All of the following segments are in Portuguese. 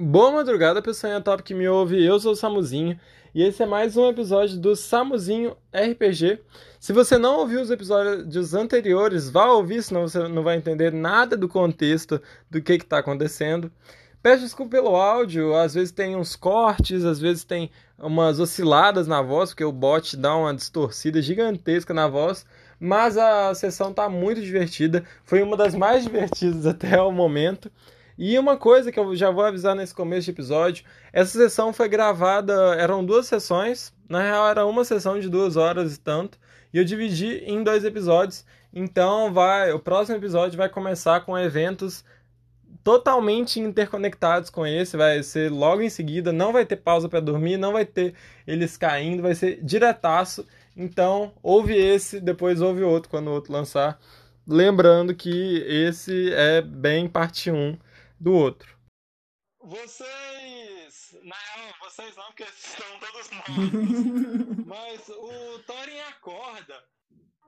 Boa madrugada, pessoal top que me ouve. Eu sou o Samuzinho e esse é mais um episódio do Samuzinho RPG. Se você não ouviu os episódios anteriores, vá ouvir, senão você não vai entender nada do contexto do que está acontecendo. Peço desculpa pelo áudio, às vezes tem uns cortes, às vezes tem umas osciladas na voz, porque o bot dá uma distorcida gigantesca na voz, mas a sessão está muito divertida, foi uma das mais divertidas até o momento. E uma coisa que eu já vou avisar nesse começo de episódio: essa sessão foi gravada, eram duas sessões, na real era uma sessão de duas horas e tanto, e eu dividi em dois episódios. Então vai, o próximo episódio vai começar com eventos totalmente interconectados com esse, vai ser logo em seguida, não vai ter pausa para dormir, não vai ter eles caindo, vai ser diretaço. Então, ouve esse, depois ouve outro quando o outro lançar. Lembrando que esse é bem parte 1 do outro. Vocês. Não, vocês não, porque estão todos mortos. Mas o Thorin acorda.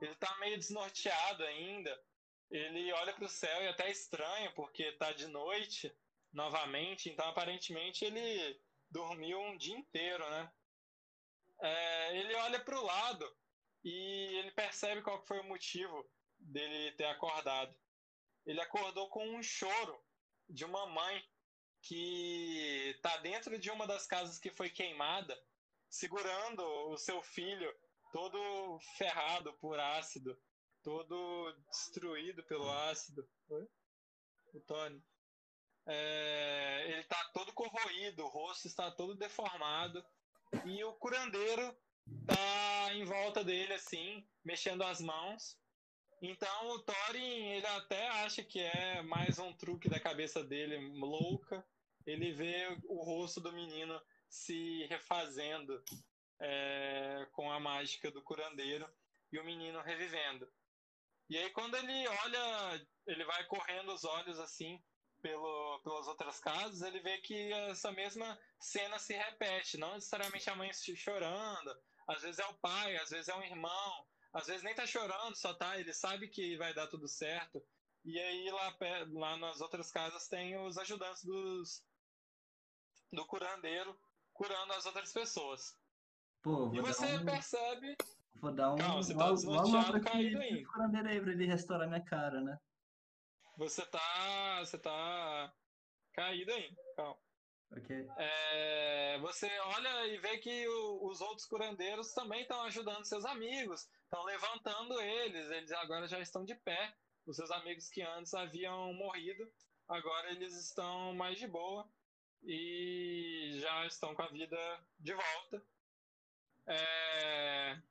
Ele tá meio desnorteado ainda. Ele olha pro céu e até estranha, porque tá de noite novamente. Então, aparentemente, ele dormiu um dia inteiro, né? É, ele olha pro lado e ele percebe qual foi o motivo dele ter acordado. Ele acordou com um choro de uma mãe que está dentro de uma das casas que foi queimada, segurando o seu filho todo ferrado por ácido, todo destruído pelo ácido. Oi? O Tony. É, ele está todo corroído, o rosto está todo deformado e o curandeiro está em volta dele assim, mexendo as mãos então o Thorin, ele até acha que é mais um truque da cabeça dele louca. Ele vê o rosto do menino se refazendo é, com a mágica do curandeiro e o menino revivendo. E aí quando ele olha, ele vai correndo os olhos assim pelo, pelas outras casas, ele vê que essa mesma cena se repete. Não necessariamente a mãe chorando, às vezes é o pai, às vezes é um irmão, às vezes nem tá chorando, só tá, ele sabe que vai dar tudo certo. E aí lá, lá nas outras casas tem os ajudantes dos, do curandeiro curando as outras pessoas. Pô, e você um... percebe. Vou dar um. Calma, você tá desnorteado caído aí. curandeiro aí pra ele restaurar minha cara, né? Você tá. Você tá caído aí, calma. Okay. É, você olha e vê que o, os outros curandeiros também estão ajudando seus amigos, estão levantando eles, eles agora já estão de pé. Os seus amigos que antes haviam morrido, agora eles estão mais de boa e já estão com a vida de volta. É,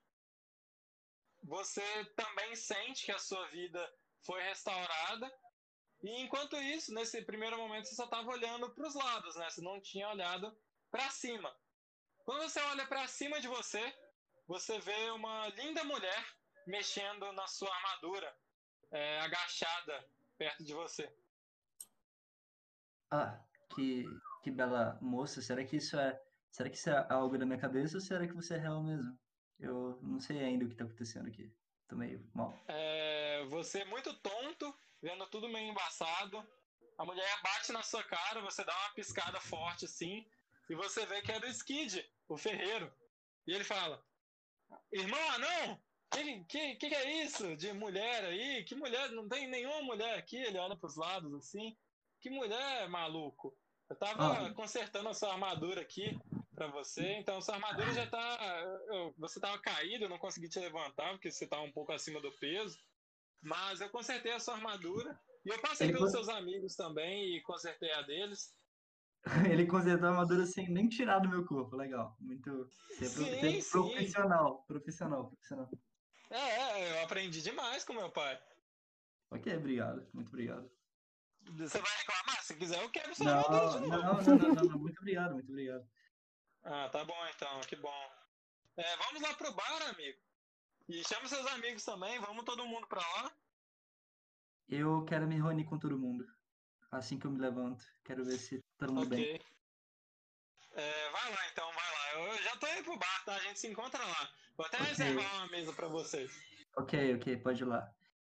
você também sente que a sua vida foi restaurada e enquanto isso, nesse primeiro momento, você só estava olhando para os lados, né? Você não tinha olhado para cima. Quando você olha para cima de você, você vê uma linda mulher mexendo na sua armadura, é, agachada perto de você. Ah, que, que bela moça. Será que isso é. Será que isso é algo da minha cabeça ou será que você é real mesmo? Eu não sei ainda o que está acontecendo aqui. Tô meio mal. É, você é muito tonto vendo tudo meio embaçado. A mulher bate na sua cara, você dá uma piscada forte assim, e você vê que é do Skid, o ferreiro. E ele fala: Irmão, não! Que, que, que é isso de mulher aí? Que mulher? Não tem nenhuma mulher aqui. Ele olha pros lados assim. Que mulher, maluco? Eu tava ah. consertando a sua armadura aqui para você. Então, sua armadura já tá. Você tava caído, eu não consegui te levantar porque você tá um pouco acima do peso. Mas eu consertei a sua armadura. E eu passei Ele pelos seus amigos também e consertei a deles. Ele consertou a armadura sem nem tirar do meu corpo. Legal. Muito. Ser, sim, ser profissional. Profissional, profissional. É, é, eu aprendi demais com meu pai. Ok, obrigado. Muito obrigado. Você vai reclamar? Se quiser, eu quero sua não, armadura de novo. Não, não, não, não, não. Muito obrigado, muito obrigado. Ah, tá bom então, que bom. É, vamos lá pro bar, amigo. E chama seus amigos também, vamos todo mundo pra lá. Eu quero me reunir com todo mundo. Assim que eu me levanto. Quero ver se todo mundo okay. bem. É, vai lá então, vai lá. Eu já tô indo pro bar, tá? A gente se encontra lá. Vou até okay. reservar uma mesa pra vocês. Ok, ok, pode ir lá.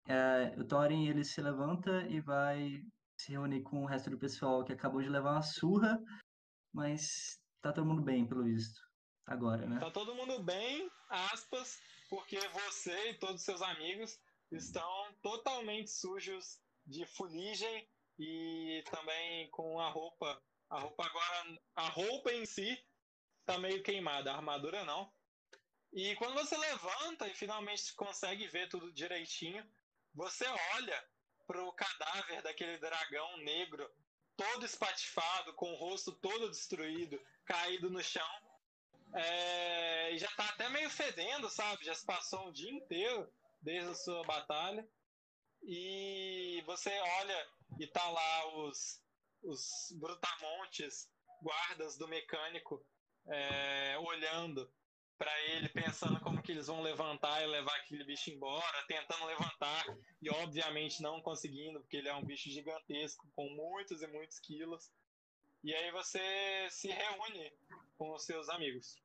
É, o Thorin ele se levanta e vai se reúne com o resto do pessoal que acabou de levar uma surra, mas tá todo mundo bem, pelo visto. Agora, né? Tá todo mundo bem, aspas, porque você e todos os seus amigos estão totalmente sujos de fuligem e também com a roupa. A roupa agora, a roupa em si tá meio queimada, a armadura não. E quando você levanta e finalmente consegue ver tudo direitinho, você olha pro cadáver daquele dragão negro, todo espatifado, com o rosto todo destruído, caído no chão. É, já tá até meio fedendo, sabe? Já se passou um dia inteiro desde a sua batalha. E você olha e tá lá os, os brutamontes, guardas do mecânico, é, olhando para ele, pensando como que eles vão levantar e levar aquele bicho embora, tentando levantar e obviamente não conseguindo, porque ele é um bicho gigantesco com muitos e muitos quilos. E aí você se reúne com os seus amigos.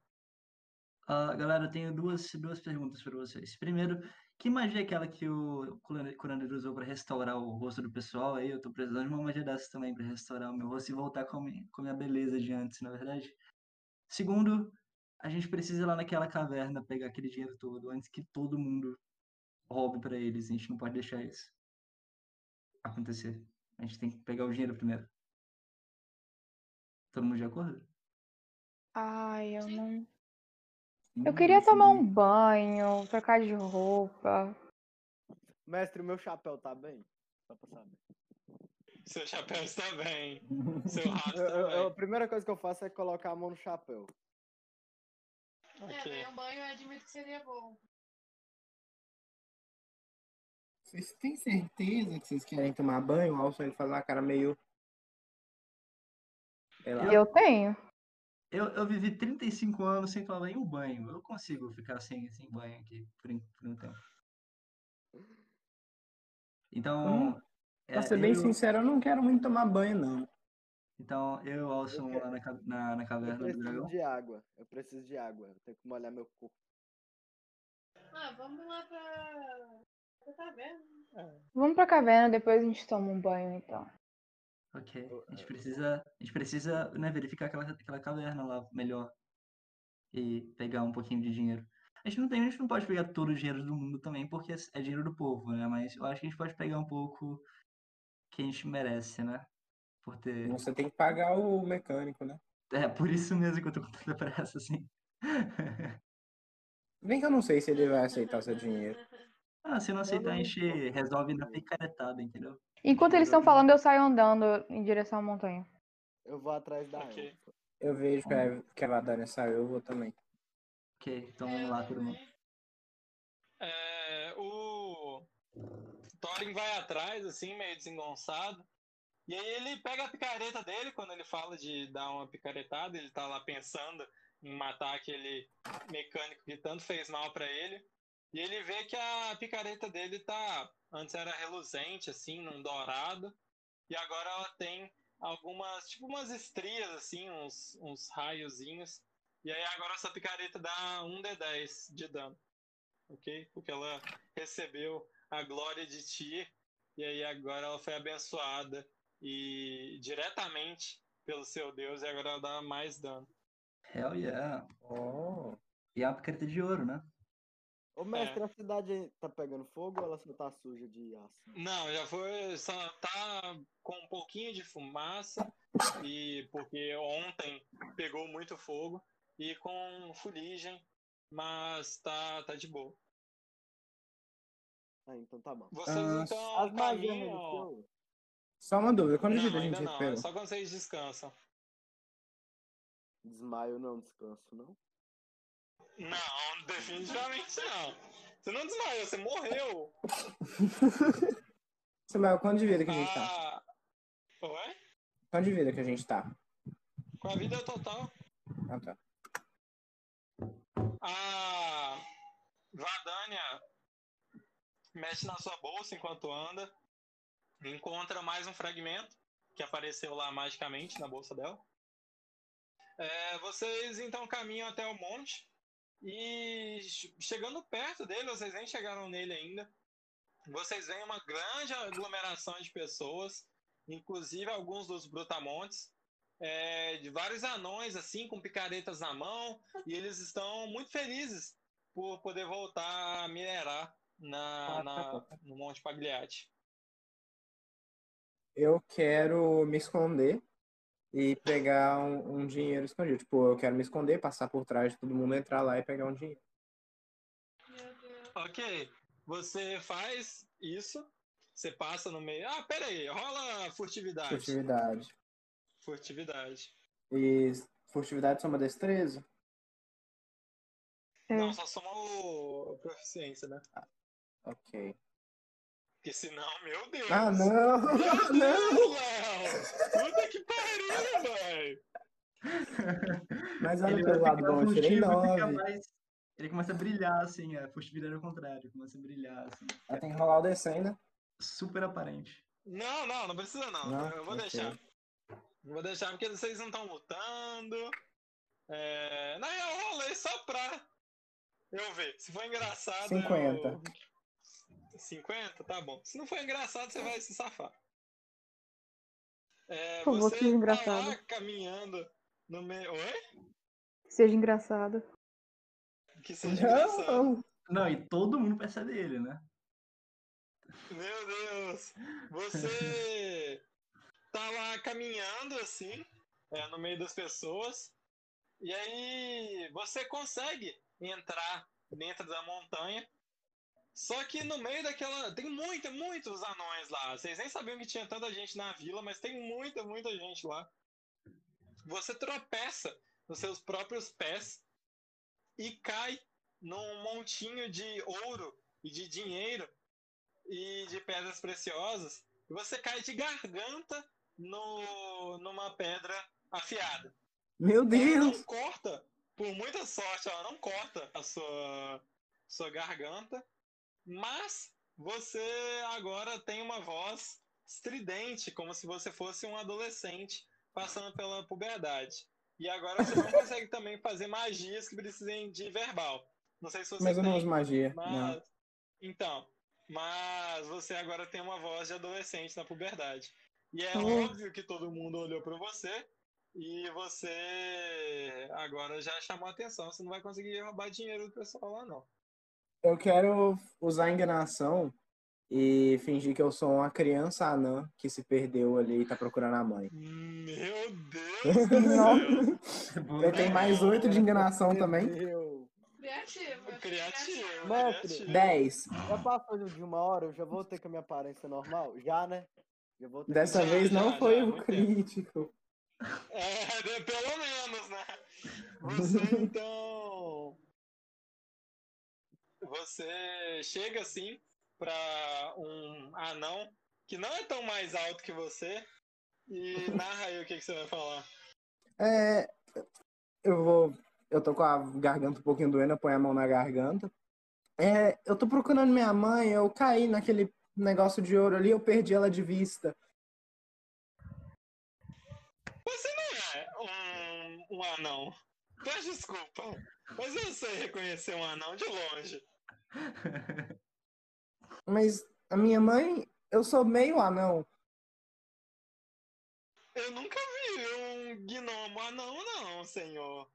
Uh, galera, eu tenho duas, duas perguntas para vocês. Primeiro, que magia é aquela que o curandeiro usou para restaurar o rosto do pessoal? Aí eu tô precisando de uma magia dessa também para restaurar o meu rosto e voltar com a minha, com a minha beleza de antes, na verdade. Segundo, a gente precisa ir lá naquela caverna pegar aquele dinheiro todo antes que todo mundo roube para eles. A gente não pode deixar isso acontecer. A gente tem que pegar o dinheiro primeiro. Todo mundo de acordo? Ai, eu não. Eu queria tomar um banho, trocar de roupa. Mestre, meu chapéu tá bem? Só pra saber. Seu chapéu está bem. Seu rato Eu- eu- a primeira coisa que eu faço é colocar a mão no chapéu. É, um banho eu admito que seria bom. Vocês têm certeza que vocês querem tomar banho? O Alson ele faz uma cara meio. Sei lá. Eu tenho. Eu, eu vivi 35 anos sem tomar nenhum banho. Eu consigo ficar sem, sem banho aqui por, um- por um tempo. Então, é, Pra ser bem eu- sincero, eu não quero muito tomar banho, não. então eu o Alson Eu quero- lá na, na, na Eu caverna do preciso dragão. de água. Eu preciso de água. Eu tenho que molhar meu corpo. Ah, vamos lá pra. pra taverna. Vamos pra caverna, depois a gente toma um banho então. Ok. A gente precisa, a gente precisa né, verificar aquela, aquela caverna lá melhor. E pegar um pouquinho de dinheiro. A gente não tem, a gente não pode pegar todo o dinheiro do mundo também, porque é dinheiro do povo, né? Mas eu acho que a gente pode pegar um pouco que a gente merece, né? Por ter. Você tem que pagar o mecânico, né? É por isso mesmo que eu tô com tanta pressa, assim. Bem que eu não sei se ele vai aceitar o seu dinheiro. Ah, se não aceitar, a gente resolve na picaretada, entendeu? Enquanto eles estão falando, eu saio andando em direção à montanha. Eu vou atrás da Ok. elfa. Eu vejo que a, que a Vadania saiu, eu vou também. Ok, então vamos lá, todo mundo. É, o Thorin vai atrás, assim, meio desengonçado. E aí ele pega a picareta dele, quando ele fala de dar uma picaretada, ele tá lá pensando em matar aquele mecânico que tanto fez mal pra ele. E ele vê que a picareta dele tá. Antes era reluzente, assim, num dourado. E agora ela tem algumas. Tipo umas estrias, assim, uns, uns raiozinhos. E aí agora essa picareta dá 1d10 de dano ok? Porque ela recebeu a glória de ti e aí agora ela foi abençoada e diretamente pelo seu Deus e agora ela dá mais dano. Hell yeah. Oh. E é uma picareta de ouro, né? Ô, mestre, a cidade tá pegando fogo ou ela só tá suja de aço? Não, já foi, só tá com um pouquinho de fumaça e porque ontem pegou muito fogo e com fuligem, mas tá tá de boa. Ah, então tá bom. Vocês Ah, então As caminham. Só uma dúvida, quanto de Não, a gente não, é só quando vocês descansam. Desmaio não, descanso não. Não, definitivamente não. Você não desmaiou, você morreu. Samuel, quanto de vida que a gente tá? Ah, Oi? Quanto de vida que a gente tá? Com a vida total. Ah, tá. A Vadania mexe na sua bolsa enquanto anda. Encontra mais um fragmento que apareceu lá magicamente na bolsa dela. É, vocês então caminham até o monte. E che- chegando perto dele, vocês nem chegaram nele ainda. Vocês veem uma grande aglomeração de pessoas inclusive alguns dos brutamontes, é, de vários anões, assim, com picaretas na mão, e eles estão muito felizes por poder voltar a minerar na, na- no Monte Pagliatti. Eu quero me esconder e pegar um, um dinheiro escondido. Tipo, eu quero me esconder, passar por trás de todo mundo, entrar lá e pegar um dinheiro. Ok, você faz isso, você passa no meio. Ah, pera aí, rola furtividade. Furtividade. Furtividade. E furtividade soma destreza? É. Não, só soma o proficiência, né? Ok. Porque senão, meu Deus. Ah, não! Meu Não! Léo! Puta que pariu, velho! Mas olha Ele pelo vai lado bom, eu tirei furtivo fica 9. mais- Ele começa a brilhar, assim, a furtividade ao contrário, começa a brilhar, assim. Ela tem que rolar o DC ainda. Super aparente. Não, não, não precisa não. Não? Eu vou Ok. deixar. Eu Vou deixar porque vocês não estão lutando. É... Na real, eu rolei só pra eu ver. Se for engraçado. 50. Eu... 50? Tá bom. Se não for engraçado, você vai se safar. É, Por favor, você seja tá engraçado. lá caminhando no meio. Oi? Seja engraçado. Que seja engraçado. Não! Não, e todo mundo percebe ele, né? Meu Deus! Você tá lá caminhando assim, é, no meio das pessoas, e aí você consegue entrar dentro da montanha. Só que no meio daquela. Tem muita, muitos anões lá. Vocês nem sabiam que tinha tanta gente na vila, mas tem muita, muita gente lá. Você tropeça nos seus próprios pés e cai num montinho de ouro e de dinheiro e de pedras preciosas, e você cai de garganta no, numa pedra afiada. Meu Ela Deus! não corta, por muita sorte, ela não corta a sua, sua garganta, mas você agora tem uma voz estridente, como se você fosse um adolescente passando pela puberdade. E agora você não consegue também fazer magias que precisem de verbal. Não sei se você Mas eu não uso magia. mas. Não. Então, mas você agora tem uma voz de adolescente na puberdade. E é Oh. óbvio que todo mundo olhou pra você e você agora já chamou a atenção. Você não vai conseguir roubar dinheiro do pessoal lá, não. Eu quero usar enganação e fingir que eu sou uma criança anã que se perdeu ali e tá procurando a mãe. Meu Deus do céu! Eu tenho mais oito de enganação também. Deus. Criativo. Criativo, Mestre. 10. Já passou de uma hora, eu já voltei com a minha aparência normal? Já, né? Já voltei Dessa com a- vez não já, foi já, o crítico. É, de- pelo menos, né? Você então. Você chega assim pra um anão que não é tão mais alto que você e narra aí o que, que você vai falar. É, eu vou. Eu tô com a garganta um pouquinho doendo, eu ponho a mão na garganta. É, eu tô procurando minha mãe, eu caí naquele negócio de ouro ali, eu perdi ela de vista. Você não é um, um anão. Peço desculpa, mas eu sei reconhecer um anão de longe. Mas a minha mãe, eu sou meio anão. Eu nunca vi um gnomo anão, não, senhor.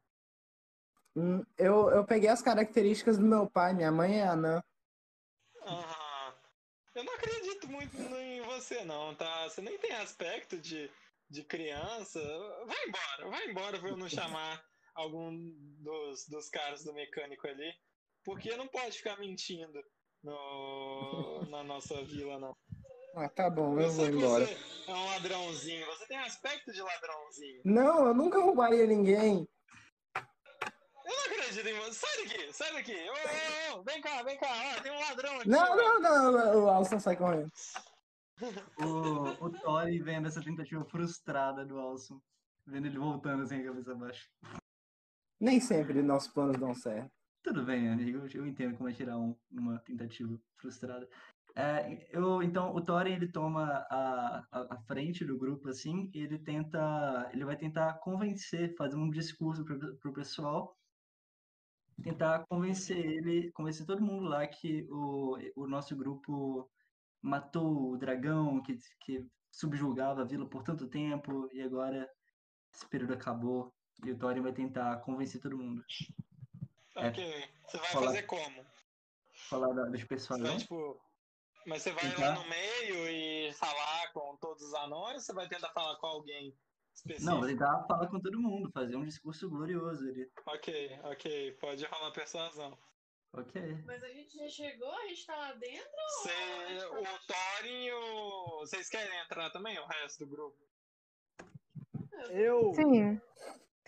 Hum, Eu, eu peguei as características do meu pai, minha mãe é anã. Ah, eu não acredito muito em você, não, tá? Você nem tem aspecto de, de criança. Vai embora, vai embora pra eu não chamar algum dos, dos caras do mecânico ali. Porque não pode ficar mentindo no, na nossa vila, não. Ah, tá bom, eu Eu vou embora. você é um ladrãozinho, você tem aspecto de ladrãozinho. Não, eu nunca roubaria ninguém. Eu não acredito em você. Sai daqui, sai daqui. Ô, ô, ô, vem cá, vem cá. Ó, tem um ladrão aqui. Não, não, não, não, o Alson sai correndo. O, o Tori vendo essa tentativa frustrada do Alson, vendo ele voltando assim, a cabeça baixa. Nem sempre nossos planos dão certo. Tudo bem, amigo, eu- eu entendo como é tirar um, uma tentativa frustrada. É, eu, então, o Thorin, ele toma a, a, a frente do grupo, assim, e ele tenta, ele vai tentar convencer, fazer um discurso pro, pro pessoal, tentar convencer ele, convencer todo mundo lá que o, o nosso grupo matou o dragão, que, que subjugava a vila por tanto tempo e agora esse período acabou e o Thorin vai tentar convencer todo mundo. É. Ok. Você vai Falar. fazer como? Falar da- dos Você pessoal, vai, não? tipo. Mas você vai Tentar. lá no meio e falar com todos os anões ou você vai tentar falar com alguém específico? Não, vou tentar falar com todo mundo, fazer um discurso glorioso ali. Ok, ok. Pode rolar persuasão. Ok. Mas a gente já chegou, a gente tá lá dentro? Você, o Thorin e o. Vocês querem entrar também, o resto do grupo? Eu. Sim.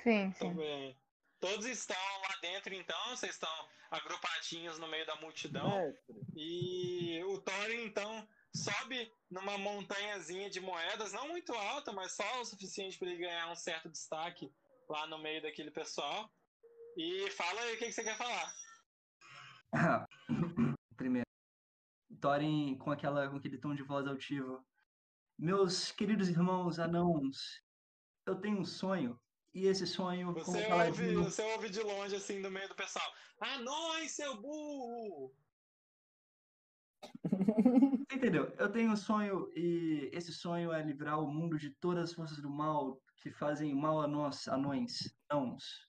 Sim, sim. Também. Todos estão lá dentro, então, vocês estão agrupadinhos no meio da multidão. Mestre. E o Thorin, então, sobe numa montanhazinha de moedas, não muito alta, mas só o suficiente para ele ganhar um certo destaque lá no meio daquele pessoal. E fala aí o que, que você quer falar. Primeiro, Thorin com, aquela, com aquele tom de voz altivo. Meus queridos irmãos anãos, eu tenho um sonho, e esse sonho, Você ouve, você ouve de longe, assim, no meio do pessoal. Ah, nós, seu burro! Você entendeu? Eu tenho um sonho, e esse sonho é livrar o mundo de todas as forças do mal que fazem mal a nós, anões, anãos.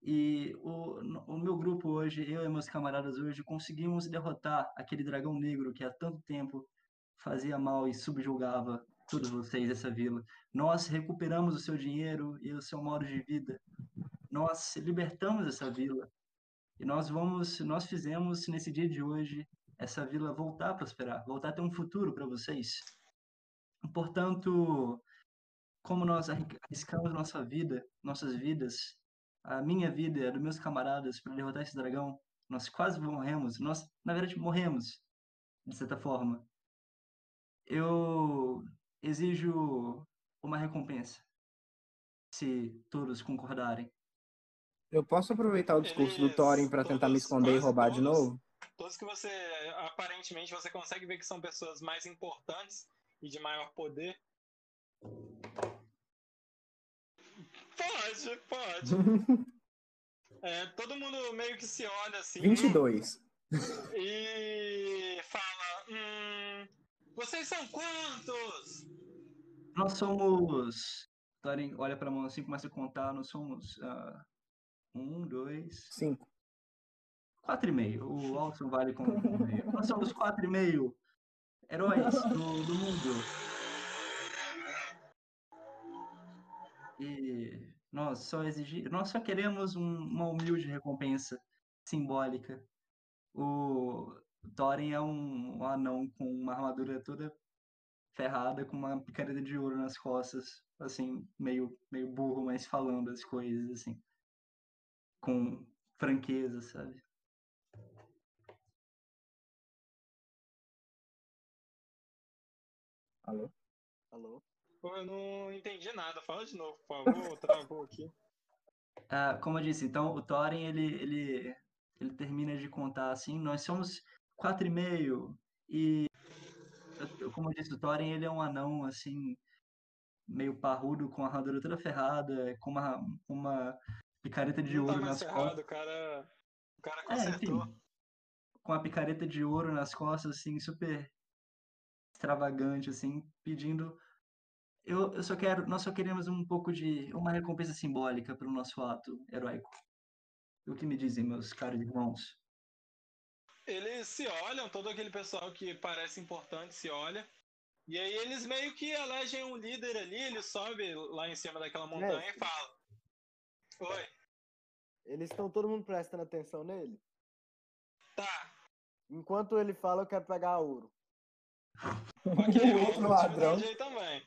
E o, o meu grupo hoje, eu e meus camaradas hoje, conseguimos derrotar aquele dragão negro que há tanto tempo fazia mal e subjugava todos vocês dessa vila. Nós recuperamos o seu dinheiro e o seu modo de vida. Nós libertamos essa vila. E nós vamos, nós fizemos nesse dia de hoje essa vila voltar a prosperar, voltar a ter um futuro para vocês. Portanto, como nós arri- arriscamos nossa vida, nossas vidas, a minha vida e a dos meus camaradas para derrotar esse dragão, nós quase morremos, nós, na verdade, morremos, de certa forma. Eu exijo uma recompensa, se todos concordarem. Eu posso aproveitar o discurso do Eles- Thorin pra tentar me todos, esconder e roubar de todos. novo? Todos que você, aparentemente, você consegue ver que são pessoas mais importantes e de maior poder. Pode, pode. É, todo mundo meio que se olha assim 22. e fala: hum, vocês são quantos? Nós somos. Thorin olha para a mão assim, começa a contar. Nós somos. ah, um, dois. 5. Quatro e meio. O Alson vale com um e meio. Nós somos quatro e meio. Heróis do, do mundo. E nós só exigir, nós só queremos um- uma humilde recompensa simbólica. O Thorin é um, um anão com uma armadura toda ferrada, com uma picareta de ouro nas costas, assim, meio, meio burro, mas falando as coisas, assim, com franqueza, sabe? Alô? Alô? Pô, eu não entendi nada. Fala de novo, por favor. Travou aqui. Ah, como eu disse, então o Thorin ele, ele, ele termina de contar assim, nós somos quatro e meio e eu- como eu disse, o Thorin ele é um anão assim meio parrudo com a armadura toda ferrada, com uma, uma picareta de Não tá ouro mais nas ferrado, costas, o cara. O cara É, consertou. enfim. com a picareta de ouro nas costas assim, super extravagante assim, pedindo eu, eu só quero, nós só queremos um pouco de uma recompensa simbólica pelo nosso ato heróico. O que me dizem, meus caros irmãos? Eles se olham, todo aquele pessoal que parece importante se olha. E aí eles meio que elegem um líder ali, ele sobe lá em cima daquela montanha Mestre. e fala. Oi, Eles estão todo mundo prestando atenção nele? tá. Enquanto ele fala, eu quero pegar ouro. Ok, O outro ladrão. também.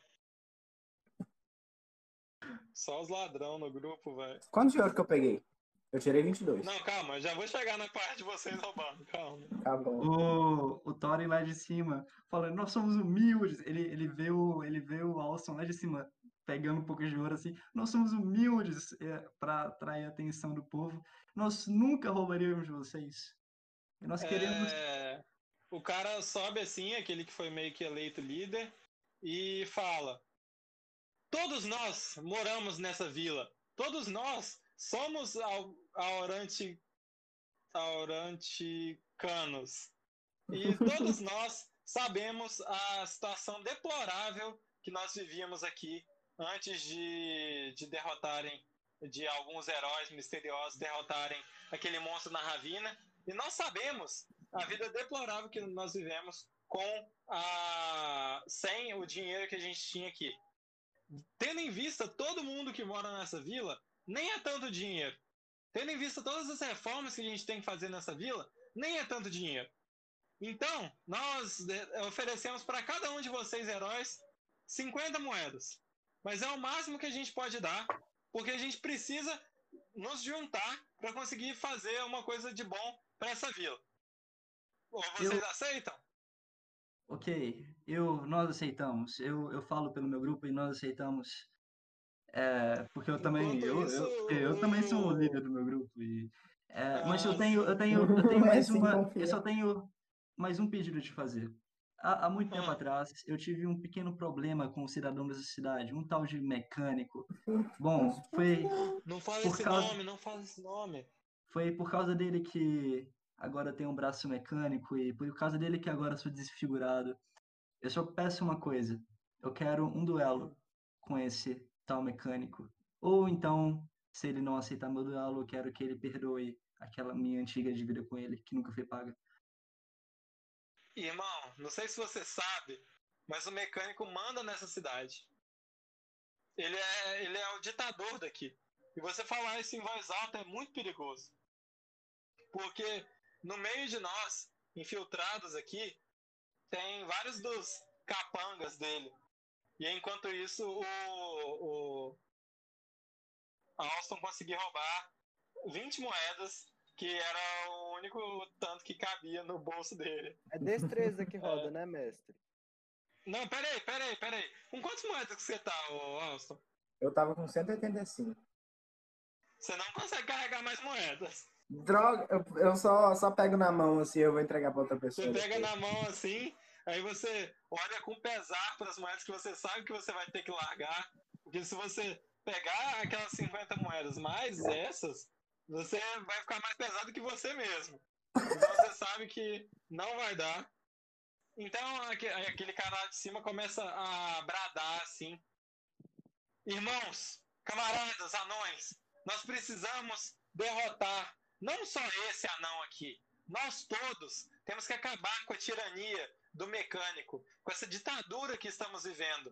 Só os ladrão no grupo, velho. Quantos de ouro que eu peguei? Eu tirei 22. Não, calma, eu já vou chegar na parte de vocês roubando, calma. Tá bom. O, o Thorin lá de cima, falando, nós somos humildes. Ele, ele, vê o, ele vê o Alson lá de cima, pegando um pouco de ouro assim. Nós somos humildes é, para atrair a atenção do povo. Nós nunca roubaríamos de vocês. E nós queremos. É, O cara sobe assim, aquele que foi meio que eleito líder, e fala: Todos nós moramos nessa vila. Todos nós somos au- aurante, auranticanos. E todos nós sabemos a situação deplorável que nós vivíamos aqui antes de, de derrotarem, de alguns heróis misteriosos derrotarem aquele monstro na ravina. E nós sabemos a vida deplorável que nós vivemos com a sem o dinheiro que a gente tinha aqui. Tendo em vista todo mundo que mora nessa vila, nem é tanto dinheiro. Tendo em vista todas as reformas que a gente tem que fazer nessa vila, nem é tanto dinheiro. Então, nós eh, oferecemos para cada um de vocês, heróis, 50 moedas. Mas é o máximo que a gente pode dar, porque a gente precisa nos juntar para conseguir fazer uma coisa de bom para essa vila. Vocês Eu- aceitam? Ok, eu, nós aceitamos. Eu, eu falo pelo meu grupo e nós aceitamos. É, porque eu também, eu, isso, eu, eu também sou o o- líder do meu grupo. E, é, mas eu Ah, tenho, eu tenho, eu tenho mais uma, eu só tenho mais um pedido de fazer. Há, há muito tempo Ah. atrás, eu tive um pequeno problema com um cidadão dessa cidade, um tal de mecânico. Bom, foi, Não fala esse causa- nome, não fala esse nome. foi por causa dele que agora tenho um braço mecânico e por causa dele que agora sou desfigurado. Eu só peço uma coisa. Eu quero um duelo com esse tal mecânico. Ou então, se ele não aceitar meu duelo, eu quero que ele perdoe aquela minha antiga dívida com ele, que nunca foi paga. Irmão, não sei se você sabe, mas o mecânico manda nessa cidade. Ele é, ele é o ditador daqui. E você falar isso em voz alta é muito perigoso. Porque no meio de nós, infiltrados aqui, tem vários dos capangas dele. E enquanto isso, o, o Alston conseguiu roubar 20 moedas, que era o único tanto que cabia no bolso dele. É destreza que roda, né, mestre? Não, peraí, peraí, peraí. Com quantas moedas que você tá, Alston? Eu tava com 185. Você não consegue carregar mais moedas. Droga, eu, eu só, só pego na mão assim, eu vou entregar pra outra pessoa. Você pega depois. na mão assim, aí você olha com pesar para as moedas que você sabe que você vai ter que largar. Porque se você pegar aquelas 50 moedas mais essas, você vai ficar mais pesado que você mesmo. Você sabe que não vai dar. Então aquele cara lá de cima começa a bradar assim. Irmãos, camaradas, anões, nós precisamos derrotar não só esse anão aqui, nós todos temos que acabar com a tirania do mecânico, com essa ditadura que estamos vivendo.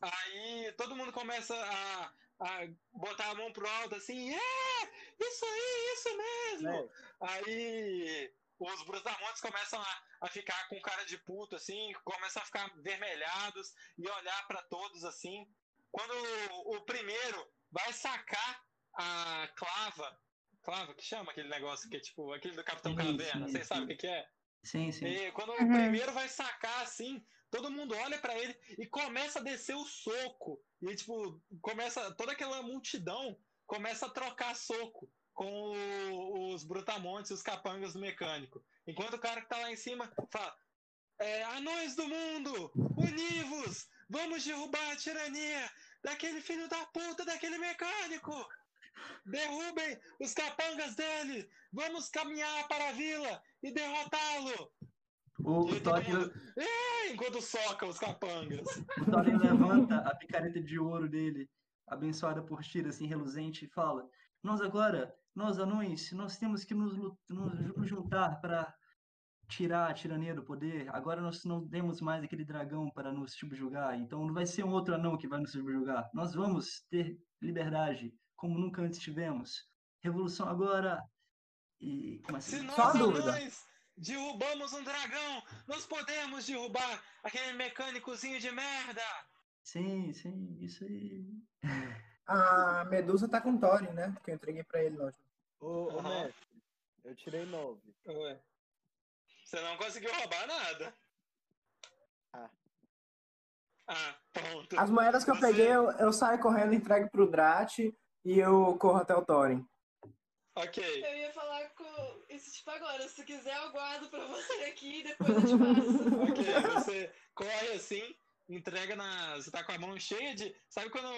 Aí todo mundo começa a, a botar a mão pro alto assim, é, isso aí, isso mesmo. Né? Aí os brutamontes começam a, a ficar com cara de puto, assim, começam a ficar vermelhados e olhar para todos assim. Quando o, o primeiro vai sacar a clava, clava que chama aquele negócio que é tipo aquele do Capitão Caverna, vocês sabem o que, que é? Sim, sim. E quando o Uhum. primeiro vai sacar assim, todo mundo olha pra ele e começa a descer o soco. E tipo, começa toda aquela multidão começa a trocar soco com o- os brutamontes, os capangas do mecânico. Enquanto o cara que tá lá em cima fala: é, Anões do mundo, univos! Vamos derrubar a tirania daquele filho da puta, daquele mecânico! Derrubem os capangas dele! Vamos caminhar para a vila e derrotá-lo! O, E o Thorin, "É", enquanto soca os capangas. o Thorin levanta a picareta de ouro dele, abençoada por Tira, assim, reluzente, e fala: Nós agora, nós anões, nós temos que nos, nos ju- juntar para tirar a tirania do poder. Agora nós não temos mais aquele dragão para nos subjugar, então não vai ser um outro anão que vai nos subjugar. Nós vamos ter liberdade, como nunca antes tivemos. Revolução agora. E como Se assim? nós, Só uma dúvida. anões, derrubamos um dragão, nós podemos derrubar aquele mecânicozinho de merda! Sim, sim, isso aí. A Medusa tá com Thorin, né? Que eu entreguei pra ele, lógico. Ô, ô mestre, eu tirei nove. Ué. Você não conseguiu roubar nada. Ah. Ah, ponto. As moedas que eu Você- peguei, eu, eu saio correndo, entrego pro Drat e eu corro até o Thorin. Ok. Eu ia falar com isso tipo agora. Se quiser, eu guardo pra você aqui e depois eu te passo. Ok, você corre assim, entrega na. Você tá com a mão cheia de. Sabe quando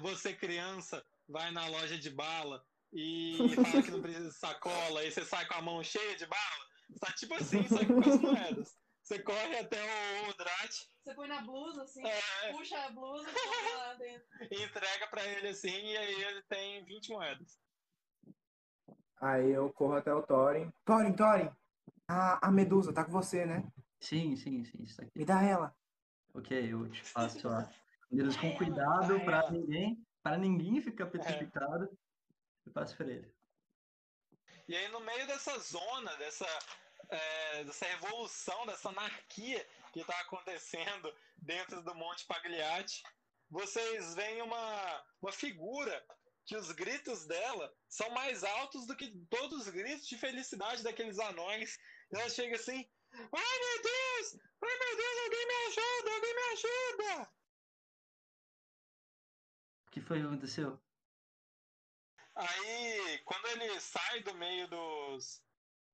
você, criança, vai na loja de bala e fala que não precisa de sacola e você sai com a mão cheia de bala? Você tá tipo assim, só que com as moedas. Você corre até o, o Drat, Você põe na blusa, assim, é, puxa a blusa e lá dentro. e entrega pra ele assim, e aí ele tem 20 moedas. Aí eu corro até o Thorin. Thorin, Thorin! A, a Medusa tá com você, né? Sim, sim, sim, isso aqui. Me dá ela. Ok, eu te passo a Deus com cuidado para ninguém, para ninguém ficar petrificado. Eu passo para ele. E aí, no meio dessa zona, dessa, é, dessa revolução, dessa anarquia que está acontecendo dentro do Monte Pagliatti, vocês veem uma, uma figura que os gritos dela são mais altos do que todos os gritos de felicidade daqueles anões. E ela chega assim: Ai meu Deus! Ai meu Deus, alguém me ajuda! Alguém me ajuda! O que foi que aconteceu? Aí, quando ele sai do meio dos.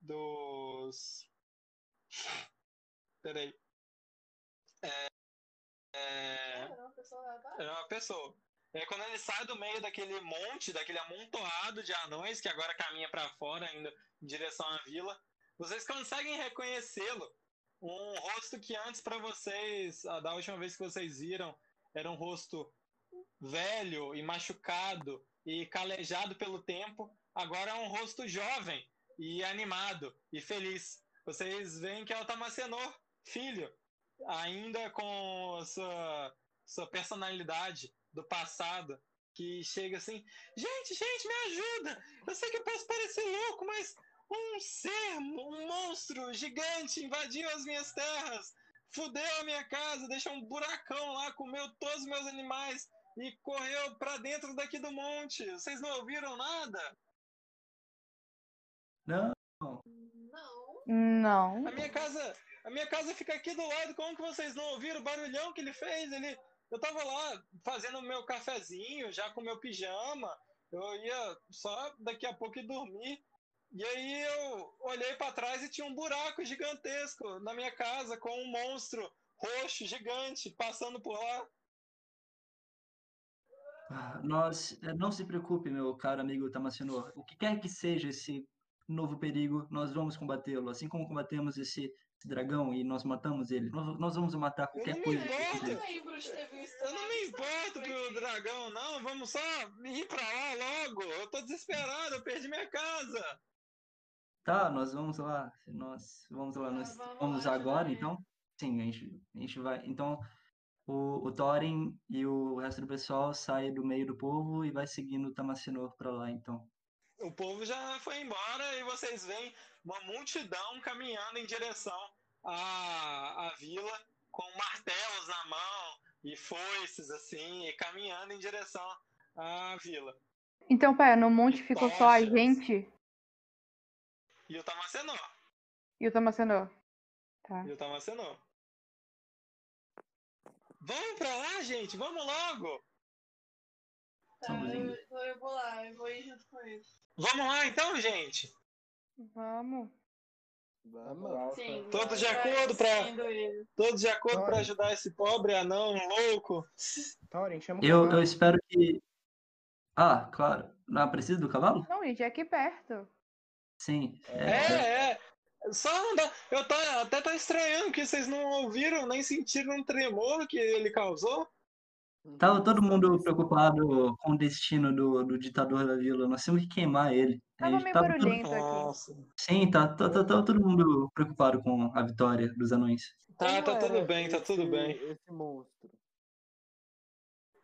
dos. Peraí. É. É. É, não, a pessoa lá É uma pessoa. É quando ele sai do meio daquele monte, daquele amontoado de anões que agora caminha pra fora, indo em direção à vila, vocês conseguem reconhecê-lo. Um rosto que antes pra vocês, da última vez que vocês viram, era um rosto velho e machucado e calejado pelo tempo. Agora é um rosto jovem e animado e feliz. Vocês veem que é o Tamacenor, filho, ainda com sua, sua personalidade do passado, que chega assim: gente, gente, me ajuda! Eu sei que eu posso parecer louco, mas um ser, um monstro gigante invadiu as minhas terras, fudeu a minha casa, deixou um buracão lá, comeu todos os meus animais e correu pra dentro daqui do monte. Vocês não ouviram nada? Não, Não. Não. A minha casa, a minha casa fica aqui do lado. Como que vocês não ouviram o barulhão que ele fez? Ele, eu tava lá fazendo meu cafezinho, já com meu pijama. Eu ia só daqui a pouco ir dormir. E aí eu olhei pra trás e tinha um buraco gigantesco na minha casa com um monstro roxo gigante passando por lá. Ah, nós, eh, não se preocupe, meu caro amigo Tamacenor. O que quer que seja esse novo perigo, nós vamos combatê-lo. Assim como combatemos esse, esse dragão e nós matamos ele, nós, nós vamos matar qualquer me coisa. Eu importo. não ter visto Eu não me importo dragão, não. Vamos só ir pra lá logo. Eu tô desesperado, eu perdi minha casa. Tá, nós vamos lá. Nós vamos lá. Ah, Nós vamos vamos lá, agora, então? Sim, a gente, a gente vai. Então, o, o Thorin e o resto do pessoal saem do meio do povo e vai seguindo o Tamacenor pra lá, então. O povo já foi embora e vocês veem uma multidão caminhando em direção à, à vila com martelos na mão e foices assim, e caminhando em direção à vila. Então, pera, no monte ficou só a tochas. gente E o Tamacenor. e o Tamacenor. Tá. E o Tamacenor. Vamos pra lá, gente, vamos logo! Tá, eu, eu vou lá, eu vou ir junto com ele. Vamos lá então, gente! Vamos. Vamos. Sim. Todos de acordo ele. Todos de acordo pra ajudar esse pobre anão louco. Thorin, chama o Eu, eu espero que. Ah, claro. Não precisa do cavalo? Não, gente, é aqui perto. Sim. É, é. Só andar. Eu tô, até tô estranhando que vocês não ouviram nem sentiram um tremor que ele causou. Tava todo mundo preocupado com o destino do, do ditador da vila. Nós temos que queimar ele. A Tava meio tava todo- barulhento aqui. Nossa. Sim, tá, tá, tá, tá todo mundo preocupado com a vitória dos anões. Tá, tá tudo bem, tá tudo bem. Esse monstro.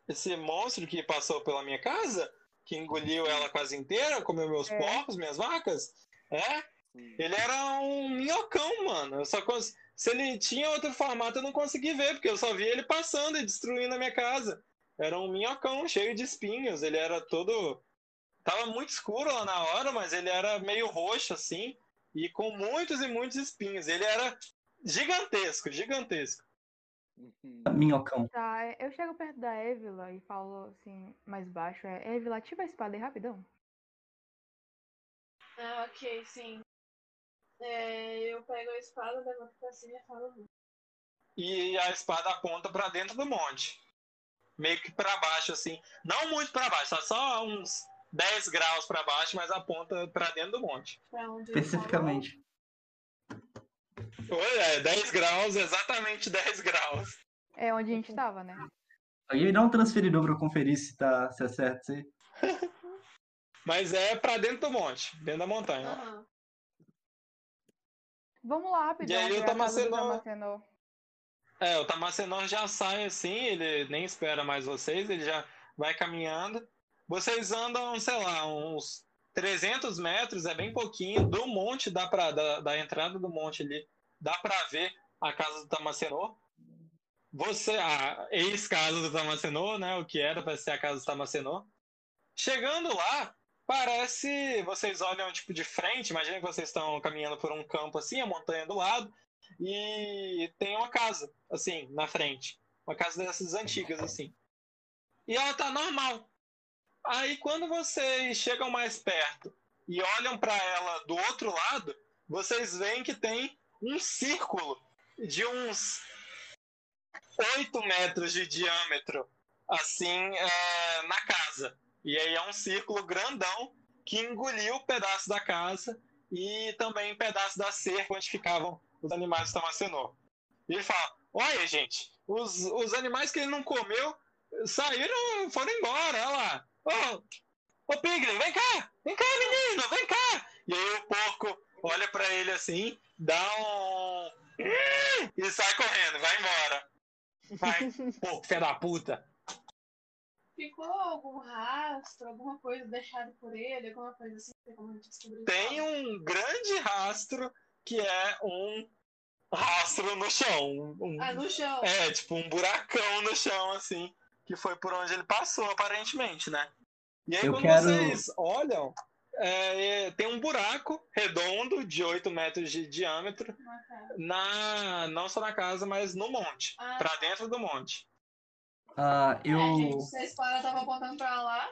Esse monstro que passou pela minha casa, que engoliu ela quase inteira, comeu meus É. porcos, minhas vacas, é? Ele era um minhocão, mano. Eu só cons... Se ele tinha outro formato, eu não consegui ver, porque eu só vi ele passando e destruindo a minha casa. Era um minhocão cheio de espinhos. Ele era todo. Tava muito escuro lá na hora, mas ele era meio roxo, assim, e com muitos e muitos espinhos. Ele era gigantesco, gigantesco. Uhum. Minhocão. Tá, é- eu chego perto da Evila e falo assim, mais baixo, é, Evila, ativa a espada aí rapidão. Ah, ok, sim. É, eu pego a espada, levanto pra cima e falo. E a espada aponta pra dentro do monte. Meio que pra baixo, assim. Não muito pra baixo, tá só uns 10 graus pra baixo, mas aponta pra dentro do monte. Pra onde Especificamente. Olha, é 10 graus, exatamente 10 graus. É onde a gente tava, né? Alguém me dá um transferidor pra eu conferir se, tá, se é certo isso aí. Mas é pra dentro do monte, dentro da montanha. Aham. Vamos lá, rapidão. E aí o Tamacenó. É, o Tamacenor já sai assim, ele nem espera mais vocês, ele já vai caminhando. Vocês andam, sei lá, uns 300 metros, é bem pouquinho, do monte, dá pra, da, da entrada do monte ali, dá pra ver a casa do Tamacenor. Você, a ex-casa do Tamacenor, né, o que era pra ser a casa do Tamacenor. Chegando lá, parece, vocês olham tipo de frente, imagina que vocês estão caminhando por um campo assim, a montanha do lado, e tem uma casa, assim, na frente. Uma casa dessas antigas, assim. E ela tá normal. Aí quando vocês chegam mais perto e olham pra ela do outro lado, vocês veem que tem um círculo de uns 8 metros de diâmetro, assim, é, na casa. E aí é um círculo grandão que engoliu um pedaço da casa e também um pedaço da cerca onde ficavam os animais do Tamacenor. E ele fala: Olha, gente, os, os animais que ele não comeu saíram, foram embora, olha lá. Ô, ô Piglin, vem cá, vem cá, menino, vem cá. E aí o porco olha pra ele assim, dá um. e sai correndo, vai embora. Vai, porco, filho da puta. Ficou algum rastro, alguma coisa deixada por ele, alguma coisa assim? Tem como a gente descobrir? Tem um grande rastro que é um rastro no chão. um- Ah, no chão. É, tipo um buracão no chão, assim, que foi por onde ele passou, aparentemente, né? E aí, Eu quando quero- vocês olham, é, é, tem um buraco redondo de 8 metros de diâmetro, na, não só na casa, mas no monte, Ah. pra dentro do monte. Ah, eu, É, gente, se a espada tava apontando pra lá,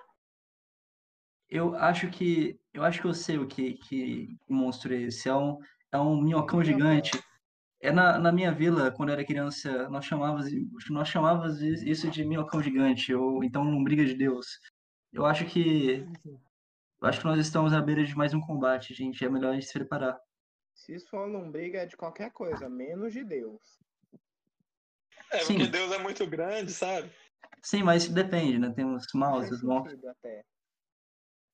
eu acho que. Eu acho que eu sei o que, que monstro é esse. É um, é um minhocão gigante. É na, na minha vila, quando eu era criança, nós chamávamos, nós chamávamos isso de minhocão gigante, ou então lombriga de Deus. Eu acho que. Eu acho que nós estamos à beira de mais um combate, gente. É melhor a gente se preparar. Se isso for lombriga, é de qualquer coisa, menos de Deus. É Sim. porque Deus é muito grande, sabe? Sim, mas isso depende, né? Temos maus, os bons.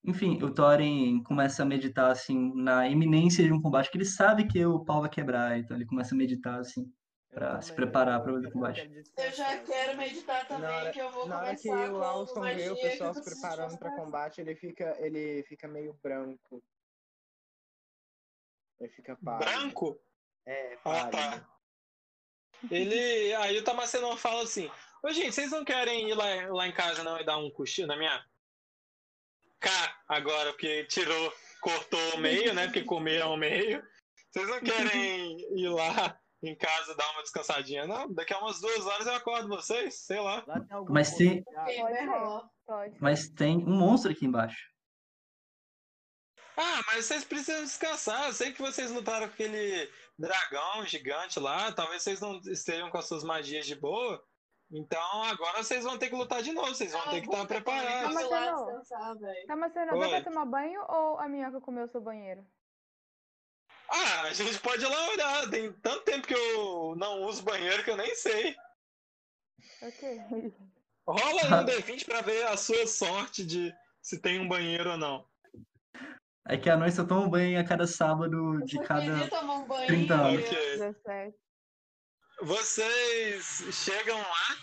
Enfim, o Thorin começa a meditar, assim, na iminência de um combate, que ele sabe que o pau vai quebrar, então ele começa a meditar, assim. Pra se preparar pra o combate. eu já quero meditar também, hora- que eu vou Na hora que começar o com Alston vê o que pessoal se preparando pra descansar. combate, ele fica, ele fica meio branco. Ele fica pálido. Branco? É, Ah, pálido. tá. Ele. Aí o Tamacenor fala assim: Ô gente, vocês não querem ir lá, lá em casa não e dar um cochilo na minha? Cá, agora, porque tirou, cortou o meio, né? Porque comeram o meio. Vocês não querem ir lá em casa dar uma descansadinha, não? Daqui a umas duas horas eu acordo vocês, sei lá. Mas tem- Pode? Pode. Mas tem um monstro aqui embaixo. Ah, mas vocês precisam descansar. Eu sei que vocês lutaram com aquele dragão gigante lá. Talvez vocês não estejam com as suas magias de boa. Então agora vocês vão ter que lutar de novo. Vocês vão ter que estar preparados. Vamos lá Não. descansar, velho. Tamacenó, dá pra tomar banho ou a minhoca comeu seu banheiro? Ah, a gente pode ir lá olhar. Tem tanto tempo que eu não uso banheiro que eu nem sei. Ok. Rola aí um D20 pra ver a sua sorte de se tem um banheiro ou não. É que a noite só toma banho a cada sábado de Eu cada. um banho. 30 anos. Ok. 17. Vocês chegam lá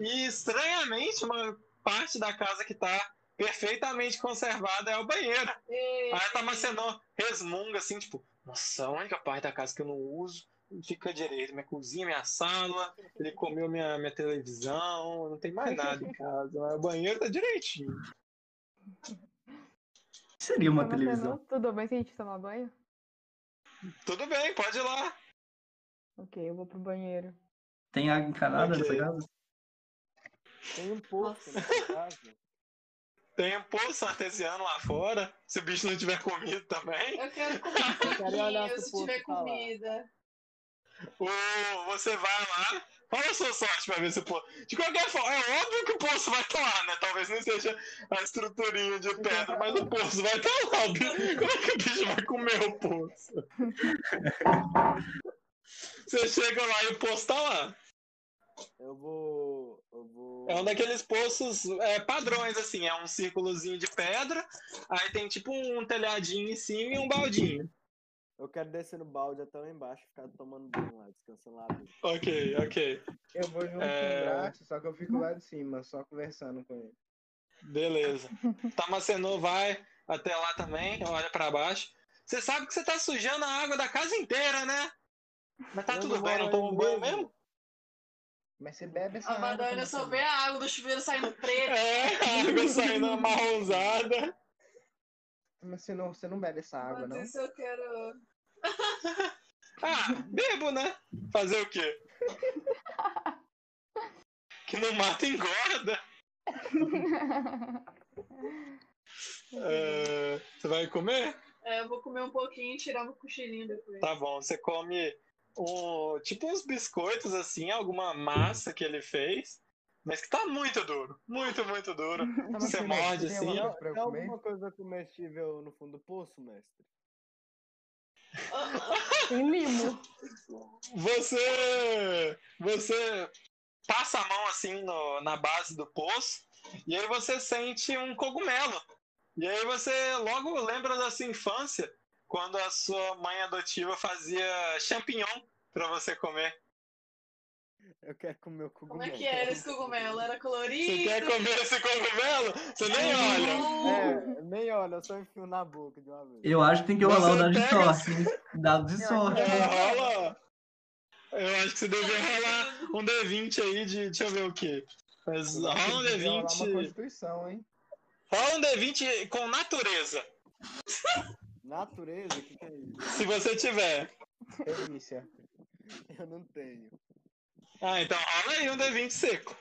e estranhamente uma parte da casa que tá perfeitamente conservada é o banheiro. Ei, Aí tá Macenó resmunga assim, tipo, nossa, a única parte da casa que eu não uso fica direito. Minha cozinha, minha sala, ele comeu minha, minha televisão, não tem mais nada em casa. Mas o banheiro tá direitinho. Seria uma televisão. tudo bem se a gente tomar banho? Tudo bem, pode ir lá. Ok, eu vou pro banheiro. Tem água encanada Ok. nessa casa? Tem um poço nessa casa. Tem um poço artesiano lá fora. Se o bicho não tiver comido também. Eu quero comer um quero olhar pouquinho, se tiver tá lá. comida. O, você vai lá, fala a sua sorte pra ver se o poço. De qualquer forma, é óbvio que o poço vai estar lá, né? Talvez não seja a estruturinha de pedra, mas o poço vai estar lá. O bicho- Como é que o bicho vai comer o poço? Você chega lá e o poço tá lá. Eu vou. Eu vou. É um daqueles poços é, padrões, assim. É um círculozinho de pedra, aí tem tipo um telhadinho em cima e um baldinho. Eu quero descer no balde até lá embaixo e ficar tomando banho lá, descansando lá. Ok, ok. Eu vou junto É. com o Drax, só que eu fico lá de cima, só conversando com ele. Beleza. Tamacenu vai até lá também, olha pra baixo. Você sabe que você tá sujando a água da casa inteira, né? Mas tá Eu tudo não bem, não toma aí banho mesmo. mesmo? Mas você bebe essa A água. Madonna como só vê a água do chuveiro saindo preta. É, a água saindo amarronzada. Mas você não, você não bebe essa água, Mas não? isso eu quero. Ah, bebo, né? Fazer o quê? Que não mata engorda. É, você vai comer? É, eu vou comer um pouquinho e tirar um cochilinho depois. Tá bom, você come um, tipo uns biscoitos assim, alguma massa que ele fez, mas que tá muito duro, muito, muito duro. Tá, Você morde tem assim. Tem comer? alguma coisa comestível no fundo do poço, mestre? Tem limo. Você, você passa a mão assim no- na base do poço e aí você sente um cogumelo. E aí você logo lembra da sua infância, quando a sua mãe adotiva fazia champignon pra você comer. Eu quero comer o Como cogumelo. é que era esse cogumelo? Era Você colorido? quer comer esse cogumelo? Você nem olha. É, nem olha, eu só enfio na boca de uma vez. Eu acho que tem que rolar o Você dado de sorte. Dado de sorte. É, rola. Eu acho que você deveria rolar um D20 aí de. Deixa eu ver o quê. Mas rola um Tem que rolar uma D20. constituição, hein? Rola um D20 com natureza. Natureza? O que, que é isso? Se você tiver. Delícia. Eu não tenho. Ah, então rola aí um D20 seco.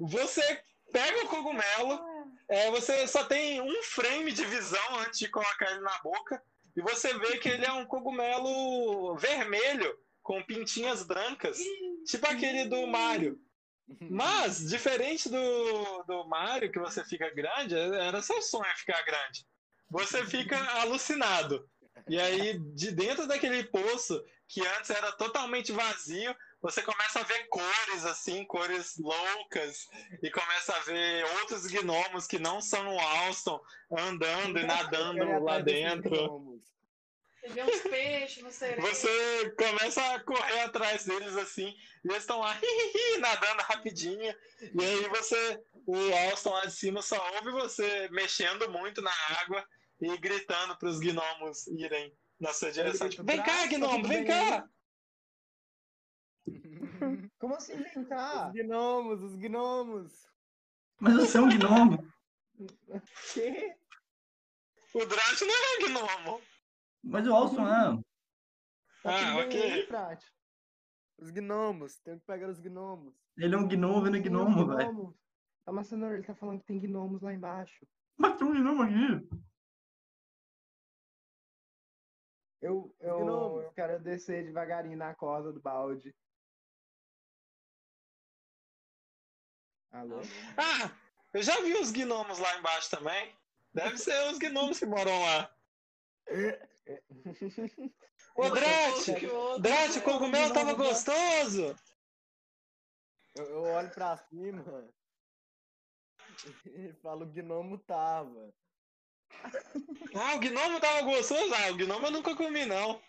Você pega o cogumelo, é, você só tem um frame de visão antes de colocar ele na boca, e você vê que ele é um cogumelo vermelho, com pintinhas brancas, tipo aquele do Mario. Mas, diferente do, do Mario, que você fica grande, era seu sonho ficar grande. Você fica alucinado. E aí, de dentro daquele poço, que antes era totalmente vazio, você começa a ver cores, assim, cores loucas, e começa a ver outros gnomos que não são o Alston andando e nadando ir lá desses dentro. Você vê uns peixes no cerejo. Você começa a correr atrás deles assim, e eles estão lá hihihi, nadando rapidinho. E aí você, o Alston lá de cima só ouve você mexendo muito na água e gritando para os gnomos irem na sua direção. Tipo, vem cá, "Braço, gnomo, vem bem aí?" cá! Como assim vem cá? Os gnomos, os gnomos. Mas você é um gnomo. Que? O Drat não é um gnomo. Mas o Alson é. Ah, ok. Os gnomos. Tenho que pegar os gnomos. Ele é um gnomo vendo Sim, gnomo, velho. Tá, mas Cenoura, ele tá falando que tem gnomos lá embaixo. Mas tem um gnomo aqui. Eu, eu, eu quero descer devagarinho na corda do balde. Alô? Ah, eu já vi os gnomos lá embaixo também. Deve ser os gnomos que moram lá. Ô, Drat! Drat, o cogumelo tava gostoso! Eu, eu olho pra cima e falo, o gnomo tava. Ah, o gnomo tava gostoso? Ah, o gnomo eu nunca comi, não.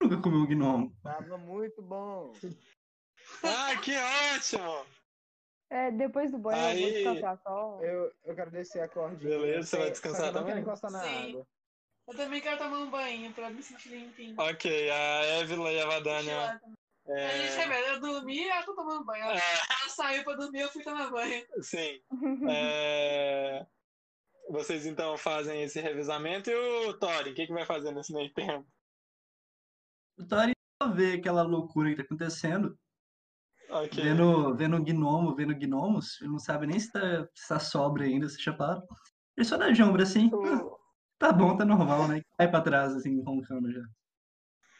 Nunca comeu um gnomo. Tava muito bom. Ah, que ótimo! É, depois do banho eu Aí- vou descansar só. Eu, eu quero descer a cordinha. Beleza, você vai descansar eu não também? quero encostar na Sim. água. Eu também quero tomar um banho pra me sentir limpinho. Ok, a Évila e a Vadania. Também. A gente é É, velho, eu dormi e ela tá tomando banho. Ela, é, ela saiu pra dormir, eu fui tomar banho. sim. É, vocês então fazem esse revezamento e o Thorin, o que, que vai fazer nesse meio tempo? O Tori vê aquela loucura que tá acontecendo, Ok. vendo, vendo gnomo, vendo gnomos, ele não sabe nem se tá, se tá sóbrio ainda, se chapado. Ele só dá de ombro assim, O, tá bom, tá normal, né? Cai pra trás, assim, roncando já.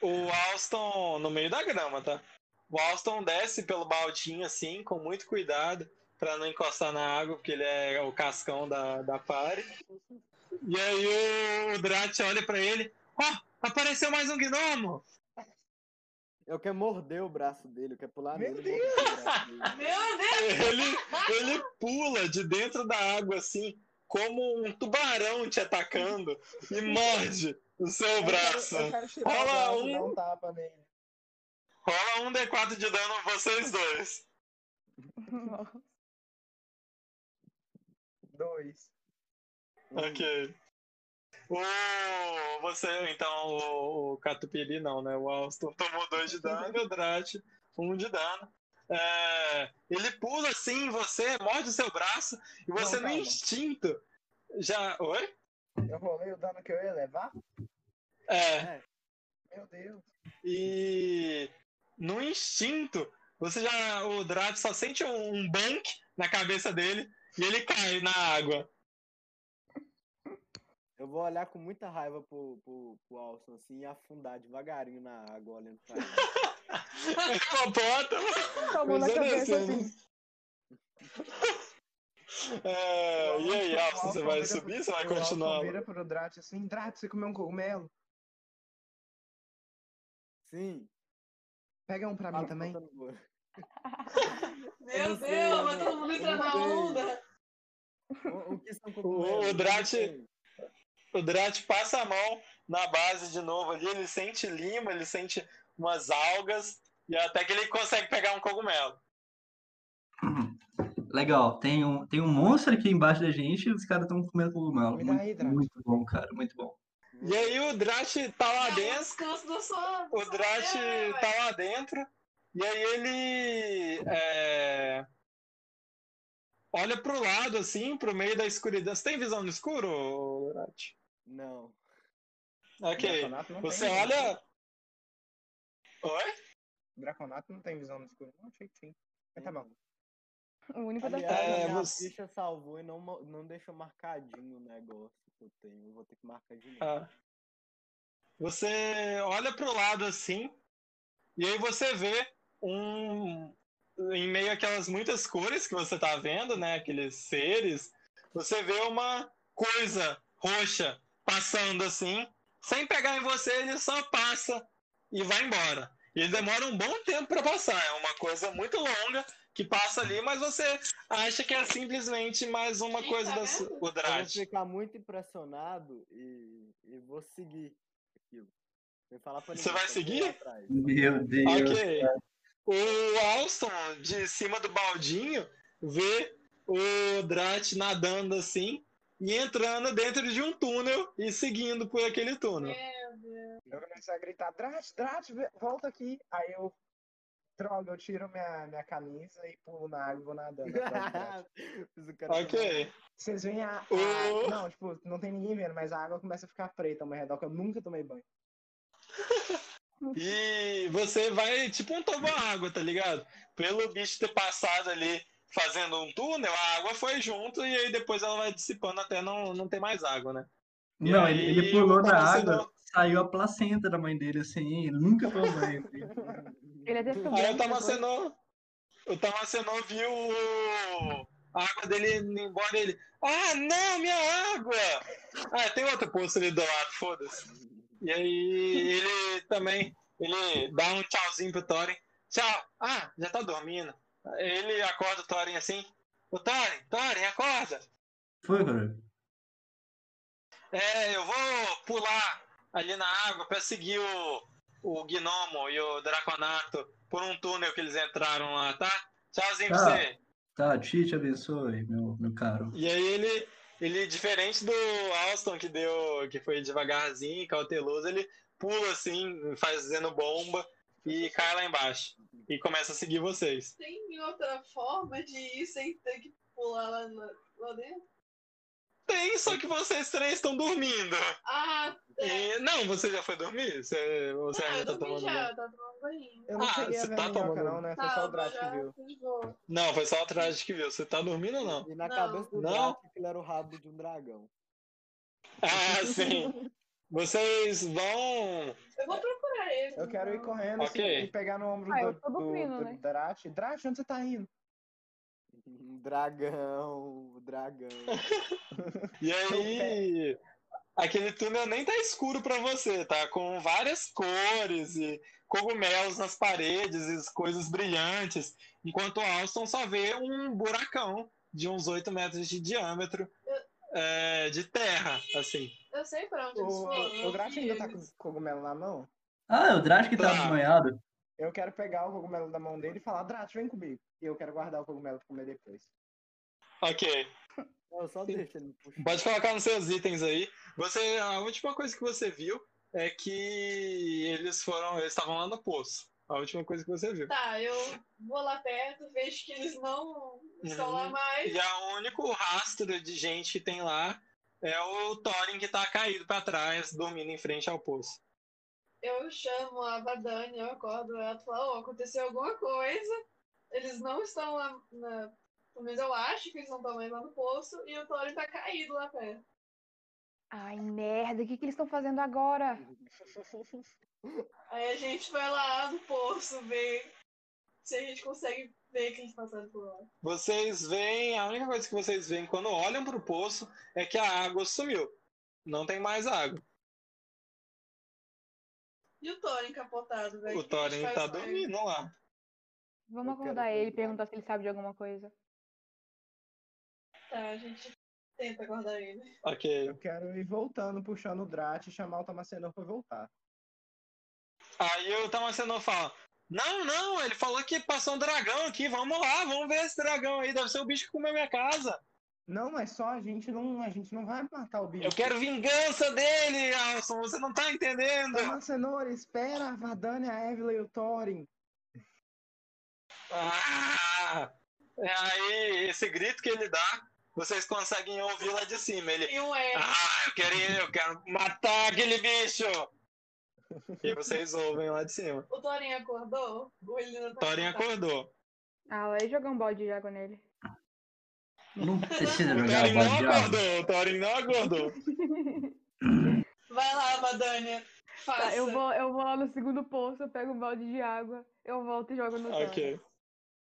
o Alston no meio da grama, tá? O Alston desce pelo baldinho assim, com muito cuidado, pra não encostar na água, porque ele é o cascão da, da party. E aí o Drat olha pra ele. Ó, apareceu mais um gnomo! Eu quero morder o braço dele, eu quero pular Meu nele. dele. Meu Deus! Ele, ele pula de dentro da água assim, como um tubarão te atacando e morde o seu braço. Eu quero tirar Rola o braço um. um tapa nele. Rola um D4 de dano vocês dois. Dois. Ok. O, você, então, o, o Catupiry não, né? O Alston tomou dois de dano e o Drat um de dano. É, ele pula assim em você, morde o seu braço e você Não, no instinto já. Oi? Eu rolei o dano que eu ia levar? É. Meu Deus. E no instinto, você já. O Drat só sente um, um bank na cabeça dele e ele cai na água. Eu vou olhar com muita raiva pro, pro, pro Alson, assim, e afundar devagarinho na água, olhando pra ele. Hipopótamo! Com a mão na Mas cabeça, assim. É, e aí, Alson, você vai subir? Você vai continuar? vira pro Drat assim, Drat, você comeu um cogumelo? Sim. Pega um pra mim também. Meu Deus, não- todo mundo não na onda. O, que são O- cogumelos? o Drat- não sei. O Drat passa a mão na base de novo ali, ele sente lima, ele sente umas algas, e até que ele consegue pegar um cogumelo. Legal, tem um, tem um monstro aqui embaixo da gente e os caras estão comendo cogumelo. Me dá aí, Muito, Drat. muito bom, cara, muito bom. E aí o Drat tá lá É dentro, o Drat tá lá dentro, e aí ele é, olha pro lado, assim, pro meio da escuridão. Você tem visão no escuro, Drat? Não. Ok. Draconato não Você olha. Oi? Draconato não tem visão no escuro. Não, achei que sim. Mas tá bom. O único da É, a minha você- ficha salvou e não, não deixou marcadinho o negócio que eu tenho. Eu vou ter que marcar de novo. Ah. Você olha pro lado assim, e aí você vê um. Em meio àquelas muitas cores que você tá vendo, né? Aqueles seres, você vê uma coisa roxa passando assim, sem pegar em você, ele só passa e vai embora. E ele demora um bom tempo para passar, é uma coisa muito longa que passa ali, mas você acha que é simplesmente mais uma Ih, coisa tá da su- vendo? o Eu vou ficar muito impressionado e, e vou seguir aquilo. Pra Você ninguém, vai seguir? Meu Deus. Ok. O Alston, de cima do baldinho, vê o Drat nadando assim e entrando dentro de um túnel e seguindo por aquele túnel. Meu Deus. Eu comecei a gritar, Drat, Drat, volta aqui. Aí eu, droga, eu tiro minha, minha camisa e pulo na água e vou nadando. Ok. Vocês veem a, a- O- Não, tipo, não tem ninguém vendo, mas a água começa a ficar preta ao meu redor, que eu nunca tomei banho. E você vai tipo um água, tá ligado? Pelo bicho ter passado ali fazendo um túnel, a água foi junto e aí depois ela vai dissipando até não, não ter mais água, né? E Não, aí, ele, ele pulou na água, saiu a placenta da mãe dele, assim, ele nunca tomou banho. assim. Ele é Aí o Tamacenô, o Tamacenô viu o- a água dele indo embora ele. Ah, não, minha água! Ah, tem outro poço ali do lado, foda-se. E aí ele também, ele dá um tchauzinho pro Thorin. Tchau. Ah, já tá dormindo. Ele acorda o Thorin assim. Ô Thorin, Thorin, acorda! Foi, cara? É, eu vou pular ali na água pra seguir o, o Gnomo e o Draconato por um túnel que eles entraram lá, tá? Tchauzinho pra Tá. você. Tá, te, te abençoe, meu, meu caro. E aí ele, ele, diferente do Alston, que deu, que foi devagarzinho, cauteloso, ele pula assim, fazendo bomba e cai lá embaixo. E começa a seguir vocês. Tem outra forma de ir sem ter que pular lá, lá, dentro? Tem, só que vocês três estão dormindo. Ah. E, não, você já foi dormir? Você, você Não, ainda eu tá dormi tomando já, banho? eu tava tomando banho. Eu não Ah, cheguei a você ver tá minhoca, tomando- não, né? Foi Tá, só o Drat que viu. Não, foi só o traje que viu. Você tá dormindo ou não? E na Não. cabeça do Não? Draco, aquilo era o rabo de um dragão. Ah, sim. Vocês vão. Eu vou procurar ele. Eu quero ir correndo assim, Ok. e pegar no ombro Ah, eu do, tô do, dormindo, do né? Drat. Drat, onde você tá indo? Um dragão, dragão. E aí, aquele túnel nem tá escuro pra você, tá? Com várias cores e cogumelos nas paredes e coisas brilhantes. Enquanto o Alston só vê um buracão de uns 8 metros de diâmetro é, de terra, assim. Eu sei pra onde eles O, foram. o vi ainda tá com eles. cogumelo na mão? Ah, é o Drash que tá Tá. desmanhado. Eu quero pegar o cogumelo da mão dele e falar, Drat, vem comigo. E eu quero guardar o cogumelo pra comer depois. Ok. Eu só deixa ele puxar. Pode colocar nos seus itens aí. Você, a última coisa que você viu é que eles foram, eles estavam lá no poço. A última coisa que você viu. Tá, eu vou lá perto, vejo que eles não estão lá Uhum. mais. E a único rastro de gente que tem lá é o Thorin que tá caído pra trás, dormindo em frente ao poço. Eu chamo a Vadani, eu acordo ela e falo, "Ó, aconteceu alguma coisa. Eles não estão lá na. Pelo menos eu acho que eles não estão mais lá no poço e o Thorin tá caído lá perto. Ai, merda, o que, que eles estão fazendo agora? Aí a gente vai lá no poço ver se a gente consegue ver que eles passaram por lá. Vocês veem, a única coisa que vocês veem quando olham pro poço é que a água sumiu. Não tem mais água. E o Thorin capotado, velho? O Thorin tá dormindo lá. Vamos acordar ele e perguntar se ele sabe de alguma coisa. Tá, a gente tenta acordar ele. Ok. Eu quero ir voltando, puxando o Drat e chamar o Tamacenor pra voltar. Aí o Tamacenor fala: Não, não, ele falou que passou um dragão aqui, vamos lá, vamos ver esse dragão aí, deve ser o bicho que comeu minha casa. Não, mas só a gente não, a gente não vai matar o bicho. Eu quero vingança dele, Alson, você não tá entendendo. Tamacenor, espera a Vadania, a Evelyn e o Thorin. Ah! É aí, esse grito que ele dá, vocês conseguem ouvir lá de cima. Ele, um ah, eu quero, ir, eu quero matar aquele bicho. E vocês ouvem lá de cima. O Thorin acordou? Ainda tá Thorin acordou. Ah, vai jogar um balde de água nele. Não precisa O jogar Thorin bola não de água. acordou, o Thorin não acordou. Vai lá, Vadania. Faça. Tá, eu vou, eu vou lá no segundo poço, eu pego um balde de água, eu volto e jogo no Thorin. Ok.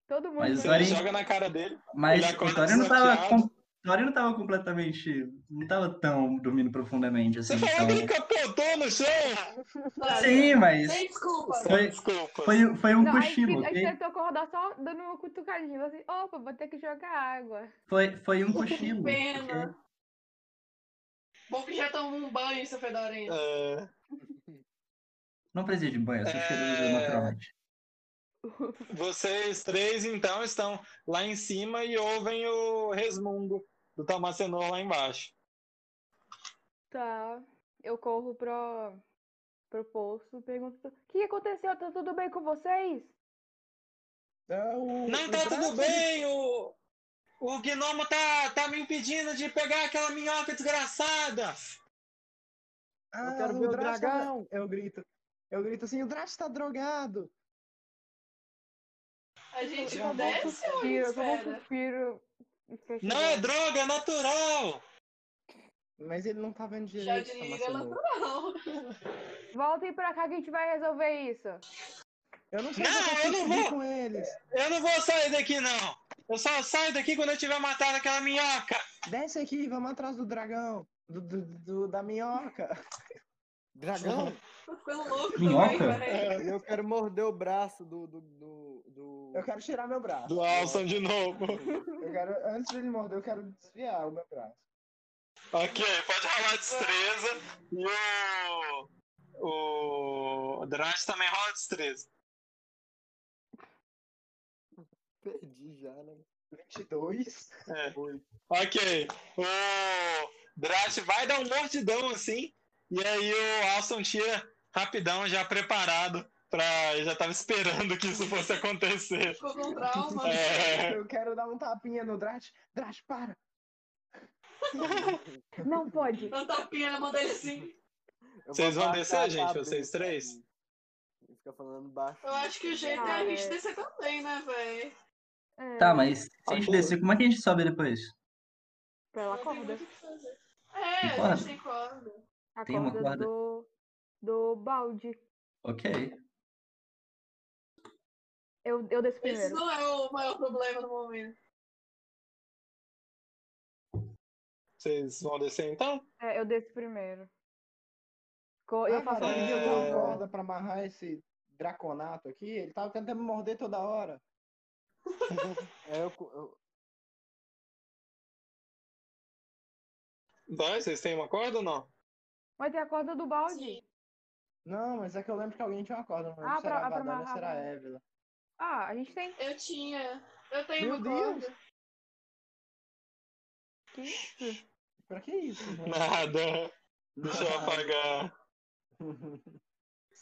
Todo mundo. Mas o Thorin- joga na cara dele. Mas Ele o acorda Thorin não tava. com- O Thorin não tava completamente. Não tava tão dormindo profundamente Você assim. falou que ele capotou no chão. Thorin. Sim, mas. Sem desculpa. Foi, Desculpa. foi, foi um Não, a gente, cochilo, a gente ok? tentou acordar só dando uma cutucadinha. Assim, opa, vou ter que jogar água. Foi, foi um cochilo. Pena. Bom que já tomou um banho, seu fedorento. É, Não precisa de banho, eu sou É. naturalmente. vocês três, então, estão lá em cima e ouvem o resmungo do Tamacenor lá embaixo. Tá. Eu corro pro, pro poço, pergunto: o que aconteceu? Tá tudo bem com vocês? É, o- Não o tá tudo bem, o, o gnomo tá, tá me impedindo de pegar aquela minhoca desgraçada. Ah, Eu quero ver o Drat tá- dragão. Eu grito. Eu grito assim, o Drat tá drogado. A gente Eu desce ou suspiro, eu vou um espera? suspiro. Não é droga, é natural. Mas ele não tá vendo Chá direito, de lírio é natural. Voltem pra cá que a gente vai resolver isso. Eu não quero Não, eu não vou. com eles. Eu não vou sair daqui, não. Eu só saio daqui quando eu tiver matado aquela minhoca. Desce aqui, vamos atrás do dragão. Do, do- do- da minhoca. Dragão? Louco Minhoca? também, velho. Eu quero morder o braço do. do, do, do- Eu quero tirar meu braço. Do Alson de novo. Eu quero, antes dele morder, eu quero desviar o meu braço. Ok, pode rolar destreza. E o. O Drat também rola destreza. Perdi já, né? 22. É. Ok. O Drat vai dar um mordidão assim. E aí o Alson tira rapidão, já preparado. Pra... ele Já tava esperando que isso fosse acontecer. Ficou com trauma. É, Eu quero dar um tapinha no Drat. Drat, para. Não pode. Dá um tapinha na mão dele assim. Eu Vocês vão descer, a gente, vocês três? Fica falando baixo. Eu acho que o jeito é a gente descer também, né, velho? É, Tá, mas se a gente descer, como é que a gente sobe depois? Pela corda. É, Tem a gente tem corda. A Tem uma corda corda? do, do balde. Ok. Eu, eu desço Esse primeiro. não é o maior problema no momento. Vocês vão descer então? É, eu desço primeiro. Co- Eu Ah, faço cara, um vídeo corda pra amarrar esse draconato aqui. Ele tava tentando me morder toda hora. É, eu, eu, Vai, vocês têm uma corda ou não? Mas tem a corda do balde. Sim. Não, mas é que eu lembro que alguém tinha uma corda. Não lembro Ah, se era pra- a Vadania ou se era a Évila. Ah, a gente tem. Eu tinha. Eu tenho Meu uma Deus! corda. Que isso? Pra que isso? mano? Nada. Deixa eu apagar.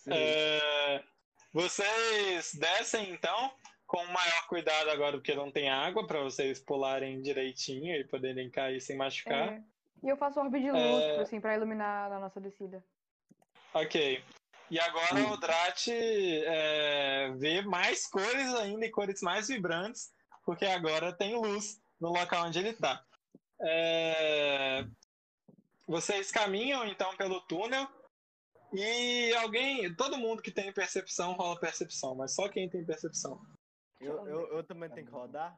É, vocês descem então com maior cuidado agora porque não tem água para vocês pularem direitinho e poderem cair sem machucar. É. E eu faço orbe de luz, É. tipo assim, pra iluminar a nossa descida. Ok. E agora o Drat é, vê mais cores ainda e cores mais vibrantes, porque agora tem luz no local onde ele está. Vocês caminham então pelo túnel e alguém, todo mundo que tem percepção rola percepção, mas só quem tem percepção. eu, eu, eu também tenho que rodar?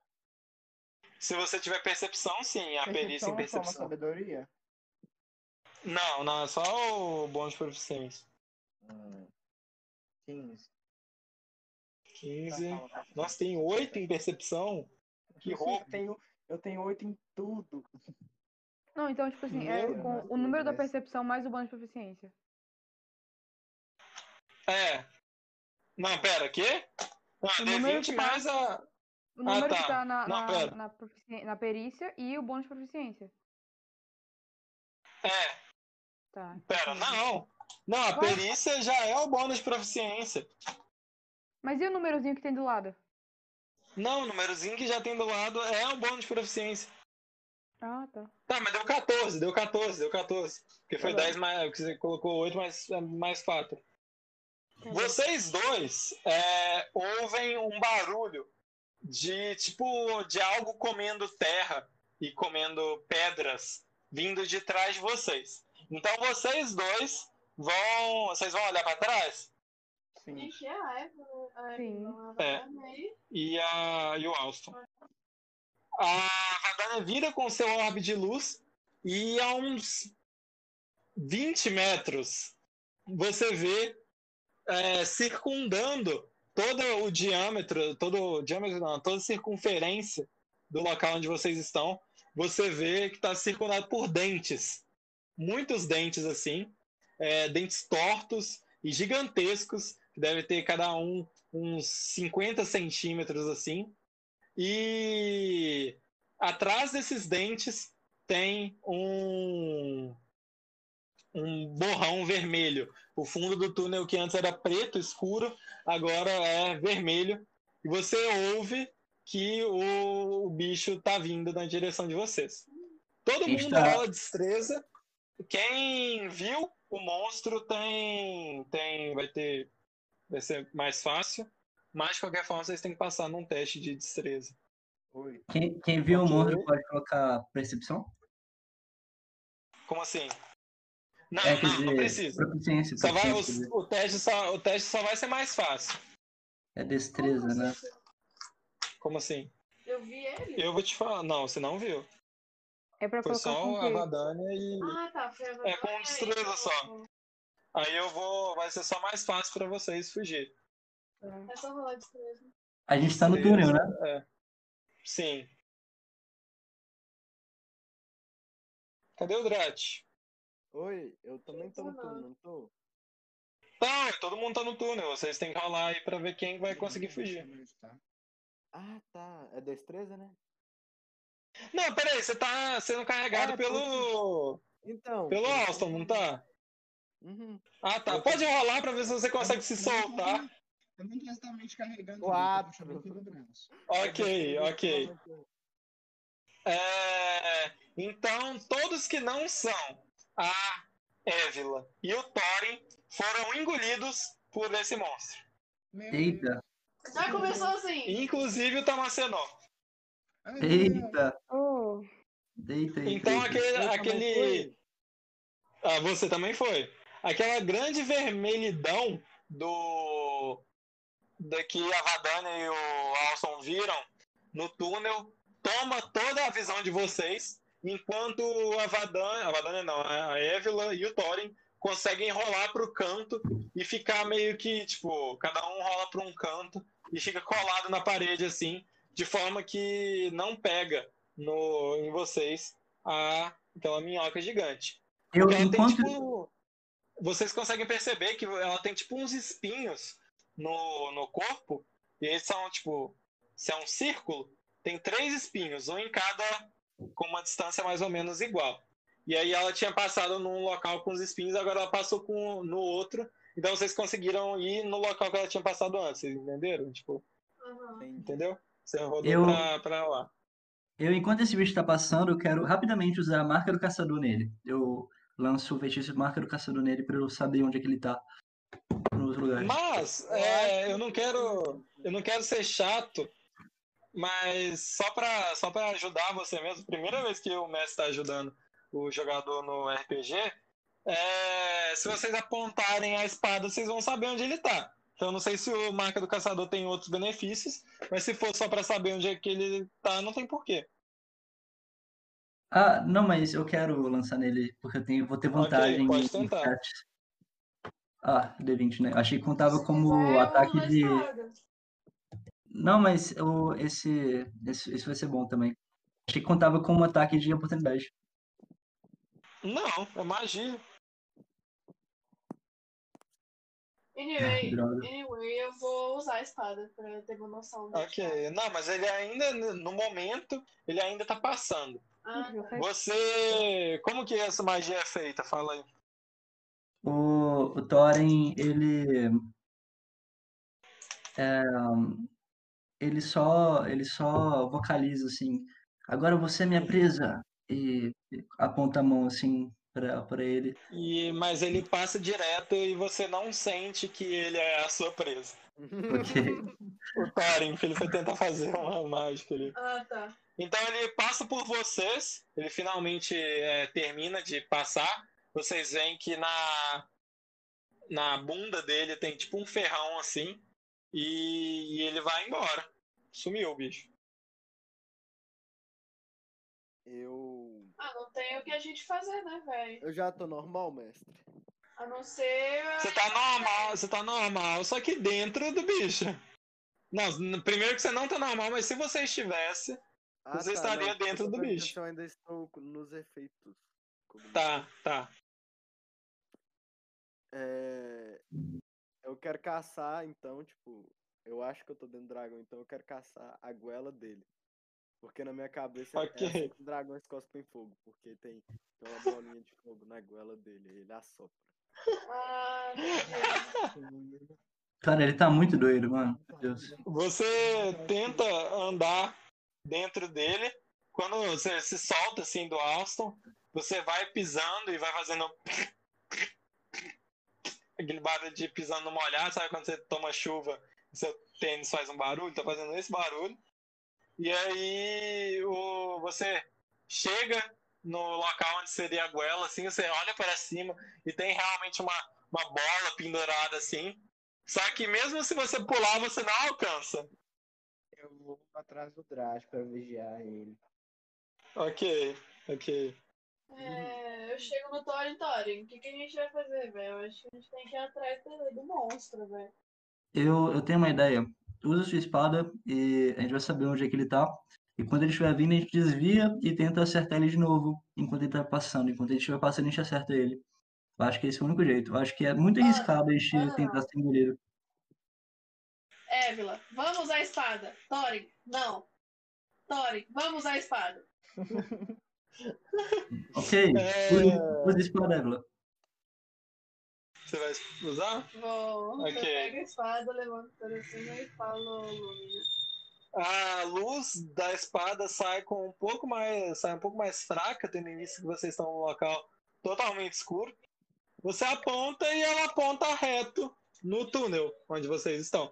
Se você tiver percepção, sim, a perícia em Percepção é só uma percepção. sabedoria? Não, não, é só o bônus de proficiência. Hum. 15. 15. Nossa, tem 8 em percepção? Que roubo. Eu tenho, eu tenho 8 em tudo. Não, então, tipo assim, é Meu com o número da percepção mais o bônus de proficiência. É. Não, pera, quê? Não, O número D20 que mais a. O número tá. que tá na, Não, na, na, na perícia e o bônus de proficiência. É, Tá. pera, não. Não, a perícia já é o bônus de proficiência. Mas e o númerozinho que tem do lado? Não, o númerozinho que já tem do lado é o bônus de proficiência. Ah, tá. Tá, mas deu 14, deu 14, deu 14. Porque foi Tá bom. 10 mais. que Você colocou 8 mais, mais 4. Tá. Vocês dois é, ouvem um barulho de tipo de algo comendo terra e comendo pedras vindo de trás de vocês. Então vocês dois vão, vocês vão olhar para trás Sim. É Sim. Eva, É. e a e o Alston. A Vadania vira com seu orbe de luz e a uns 20 metros você vê é, circundando todo o diâmetro, todo o diâmetro não, toda a circunferência do local onde vocês estão, você vê que está circundado por dentes, muitos dentes assim, é, dentes tortos e gigantescos, que deve ter cada um uns 50 centímetros assim, e atrás desses dentes tem um um borrão vermelho. O fundo do túnel que antes era preto escuro, agora é vermelho. E você ouve que o, o bicho tá vindo na direção de vocês. Todo mundo Está- rola destreza. Quem viu o monstro tem tem vai ter vai ser mais fácil. Mas de qualquer forma vocês têm que passar num teste de destreza. Oi. Quem, quem viu o monstro pode colocar percepção? Como assim? Não, é, não, não dizer, precisa. proficiência. Só vai, o, o teste só, o teste só vai ser mais fácil. É destreza, né? Como assim? Eu vi ele? Eu vou te falar. Não, você não viu. É pra Foi colocar só com a? Vadania e. Ah, tá. Foi a É, com destreza só. Aí eu vou. Vai ser só mais fácil pra vocês fugir. É só rolar destreza. A gente tá no túnel, né? É. Sim. Cadê o Drat? Oi, eu também tô no Não. turno, não tô? Tá, todo mundo tá no túnel. Vocês têm que rolar aí pra ver quem vai conseguir fugir. Ah, tá. É destreza, né? Não, peraí, você tá sendo carregado É, pelo. Então. pelo eu- Alston, não tá? Uhum. Ah, tá. Eu- Pode rolar pra ver se você consegue se soltar. Eu não tô exatamente carregando. Quatro. eu. Ok, ok. É, então, todos que não são a Évila e o Thorin foram engolidos por esse monstro. Meu Eita, Já começou assim. Inclusive o Tamacenó. Eita, Oh, eita, eita. Então, eita. aquele. Aquele... Ah, você também foi. Aquela grande vermelhidão do. Da que a Vadania e o Alson viram no túnel toma toda a visão de vocês enquanto a Vadania, a Vadania não, a Évila e o Thorin conseguem rolar pro canto e ficar meio que, tipo, cada um rola para um canto e fica colado na parede assim, de forma que não pega no, em vocês a, aquela minhoca gigante. Eu, ela enquanto... tem, tipo, vocês conseguem perceber que ela tem tipo uns espinhos no, no corpo, e eles são tipo, se é um círculo, tem três espinhos, um em cada, com uma distância mais ou menos igual. E aí ela tinha passado num local com os espinhos, agora ela passou com, no outro. Então vocês conseguiram ir no local que ela tinha passado antes, vocês entenderam? Tipo, Aham. entendeu? Você rodou Eu- pra, pra lá. Eu, enquanto esse bicho tá passando, eu quero rapidamente usar a marca do caçador nele. Eu lanço o feitiço de marca do caçador nele pra eu saber onde é que ele tá. Nos lugares. Mas é, eu não quero, eu não quero ser chato, mas só pra, só para ajudar você mesmo, primeira vez que o mestre está ajudando o jogador no RPG, é, se vocês apontarem a espada, vocês vão saber onde ele tá. Então eu não sei se o marca do caçador tem outros benefícios, mas se for só pra saber onde é que ele tá, não tem porquê. Ah, não, mas eu quero lançar nele, porque eu tenho, vou ter vantagem pode em tentar. Ah, D20, né? Achei que contava como eu ataque de. Não, mas o, esse, esse, esse vai ser bom também. Achei que contava como ataque de oportunidade. Não, é magia. Anyway, anyway, eu vou usar a espada pra ter uma noção. Ok, não, mas ele ainda, no momento, ele ainda tá passando. Ah, Você- Você. Como que essa magia é feita? Fala aí. O, o Thorin, ele. é, ele só, ele só vocaliza assim. Agora você é minha presa. E aponta a mão assim pra, pra ele. E, mas ele passa direto e você não sente que ele é a sua presa. Ok. O Thorin, que ele foi tentar fazer uma mágica ali. ah, tá. Então ele passa por vocês, ele finalmente é, termina de passar. Vocês veem que na, na bunda dele tem tipo um ferrão assim. E, e ele vai embora. Sumiu o bicho. Eu. Ah, não tem o que a gente fazer, né, velho? Eu já tô normal, mestre. A não ser. Você tá normal, você tá normal, só que dentro do bicho. Não, primeiro que você não tá normal, mas se você estivesse, Ah, Você estaria não, dentro do bicho. Eu ainda estou nos efeitos. tá, tá. É, Eu quero caçar, então, tipo, eu acho que eu tô dentro do dragão, então eu quero caçar a goela dele. Porque na minha cabeça Ok. é assim que os dragões cospem fogo, porque tem, tem uma bolinha de fogo na goela dele, ele assopra. Cara, ele tá muito doido, mano. Você tenta andar dentro dele. Quando você se solta assim do Alston, você vai pisando e vai fazendo aquele barulho de pisando no molhado, sabe quando você toma chuva e seu tênis faz um barulho? Tá fazendo esse barulho. E aí o, você chega no local onde seria a goela, assim, você olha para cima e tem realmente uma, uma bola pendurada assim. Só que mesmo se você pular, você não alcança. Eu vou atrás do Drash pra vigiar ele. Ok, ok. É, eu chego no Thorin, Thorin. O que, que a gente vai fazer, velho? Eu acho que a gente tem que ir atrás do, do monstro, velho. Eu, eu tenho uma ideia. Usa sua espada e a gente vai saber onde é que ele tá. E quando ele estiver vindo, a gente desvia e tenta acertar ele de novo enquanto ele tá passando. Enquanto ele estiver passando, a gente acerta ele. Eu acho que esse é o único jeito. Eu acho que é muito arriscado a gente ah, tentar ser engolido. Évila, vamos usar a espada. Thorin, não. Thorin, vamos usar a espada. Ok, É. use a espada, Évila. Você vai usar? Vou. Ok. Eu pego a espada, levanto para cima e falo Lúmina. A luz da espada sai com um pouco mais, sai um pouco mais fraca, tendo em vista que vocês estão num local totalmente escuro. Você aponta e ela aponta reto no túnel onde vocês estão.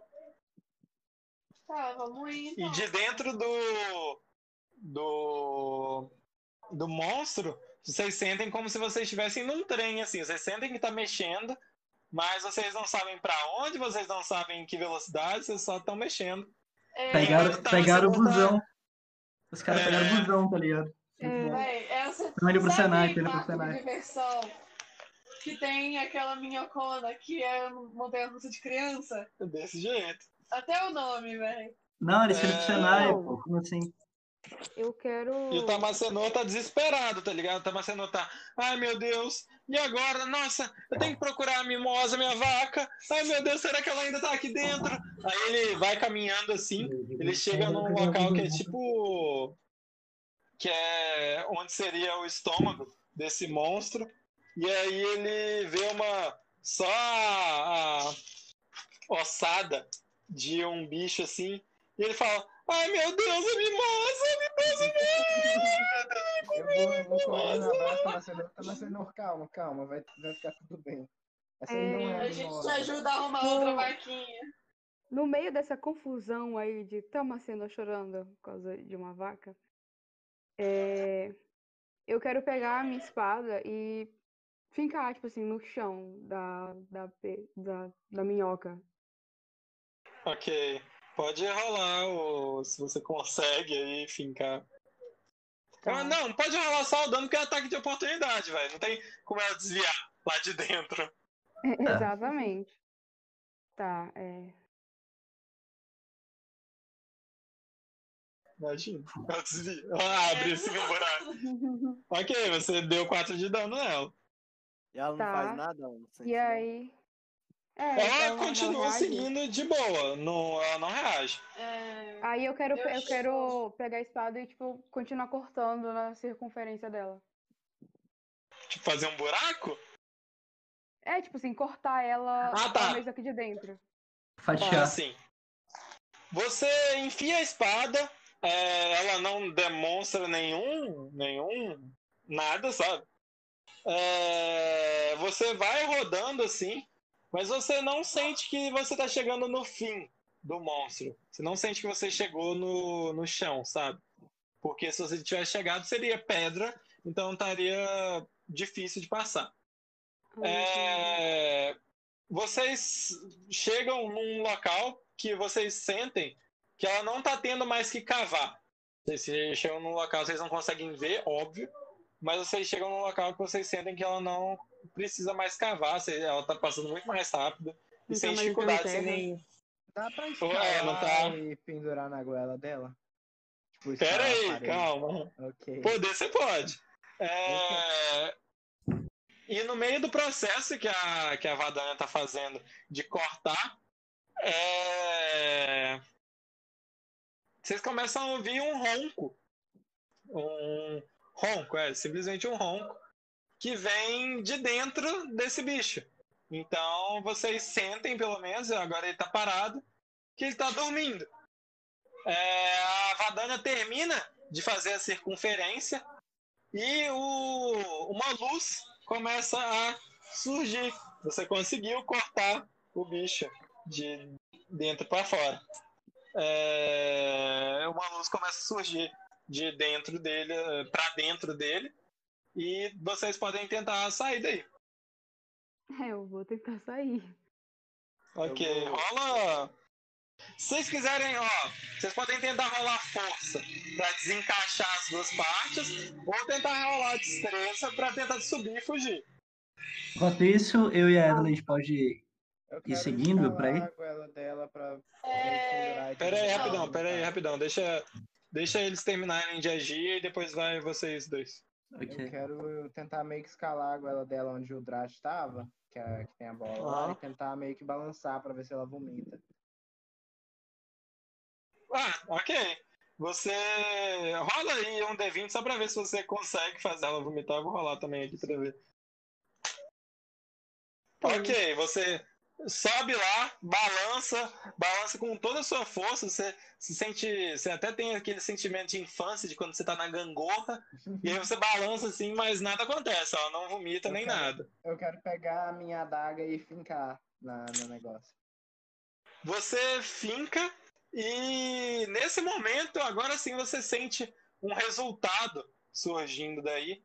Tá, vamos ir então. E de dentro do do do monstro, vocês sentem como se vocês estivessem num trem assim, vocês sentem que tá mexendo, mas vocês não sabem pra onde, vocês não sabem em que velocidade, vocês só estão mexendo. É, Pegaram, então, pegaram o voltar- busão. Os caras É. pegaram o busão, tá ligado? É, é Não, ele pro Senai, ele pro Senai. diversão que tem aquela minhocona que é montanha russa de criança? Desse jeito. Até o nome, velho. Não, ele escreveu pro É. Senai, pô. Como assim? Eu quero. E o Tamacenô tá desesperado, tá ligado? O Tamacenô tá, ai meu Deus, e agora? Nossa, eu tenho que procurar a mimosa, minha vaca. Ai meu Deus, será que ela ainda tá aqui dentro? Aí ele vai caminhando assim, ele chega num local que é tipo. que é onde seria o estômago desse monstro. E aí ele vê uma. só a ossada de um bicho assim. E ele fala: Ai meu Deus, a mimosa, a mimosa, Eu vou, eu vou correr tá nascendo, tá nascendo, calma, calma, vai, vai ficar tudo bem. Não é A a gente te mimosa. ajuda a arrumar outra vaquinha. No meio dessa confusão aí de Tamacena chorando por causa de uma vaca, é, eu quero pegar a minha espada e fincar, tipo assim, no chão da, da, da, da minhoca. Ok. Pode rolar o, se você consegue aí fincar. Tá. Ah, não, pode rolar só o dano que é ataque de oportunidade, velho. Não tem como ela desviar lá de dentro. Exatamente. Tá, é. Imagina. Ela desvia. Ela abre assim um buraco. Ok, você deu 4 de dano nela. E ela não Tá. faz nada, não. E aí. É, Ela então continua seguindo de boa, não, ela não reage. É, Aí eu quero, Eu quero pegar a espada e, tipo, continuar cortando na circunferência dela. Tipo, fazer um buraco? É, tipo assim, cortar ela Ah, tá. mesmo aqui de dentro. Fatiar. Assim. Você enfia a espada, é, ela não demonstra nenhum, nenhum, nada, sabe? É, você vai rodando assim, mas você não sente que você tá chegando no fim do monstro. Você não sente que você chegou no, no chão, sabe? Porque se você tivesse chegado, seria pedra, então estaria difícil de passar. É, vocês chegam num local que vocês sentem que ela não tá tendo mais que cavar. Vocês chegam num local que vocês não conseguem ver, óbvio, mas vocês chegam num local que vocês sentem que ela não precisa mais cavar, você- ela tá passando muito mais rápido e Não sem dificuldade, sem terra. nem. Dá pra escalar não tá. e pendurar na goela dela? Tipo, Pera aí, calma. Ok. Poder você pode. É, E no meio do processo que a, que a Vadania tá fazendo de cortar, é, vocês começam a ouvir um ronco. Um ronco, é, simplesmente um ronco, que vem de dentro desse bicho. Então vocês sentem, pelo menos, agora ele tá parado, que ele tá dormindo. É, a Vadania termina de fazer a circunferência e o- uma luz começa a surgir. Você conseguiu cortar o bicho de dentro para fora. É, uma luz começa a surgir de dentro dele para dentro dele e vocês podem tentar sair daí. É, eu vou tentar sair. Ok, vou- rola. Se vocês quiserem, ó, vocês podem tentar rolar força pra desencaixar as duas partes, ou tentar rolar destreza pra tentar subir e fugir. Enquanto isso, eu e a Evelyn a gente pode. Eu quero seguindo pra escalar aí? a goela dela pra É, Pera aí, rapidão, pera aí, rapidão. Deixa, deixa eles terminarem de agir e depois vai vocês dois. Eu Ok. quero tentar meio que escalar a goela dela onde o Drat estava, que, é, que tem a bola lá, Aham. e tentar meio que balançar pra ver se ela vomita. Ah, ok. Você rola aí um D20 só pra ver se você consegue fazer ela vomitar. Eu vou rolar também aqui pra ver. Ok, você sobe lá, balança, balança com toda a sua força. Você se sente. Você até tem aquele sentimento de infância de quando você tá na gangorra. E aí você balança assim, mas nada acontece. Ela não vomita nem Ok. nada. Eu quero pegar a minha adaga e fincar na, no negócio. Você finca e nesse momento, agora sim você sente um resultado surgindo daí.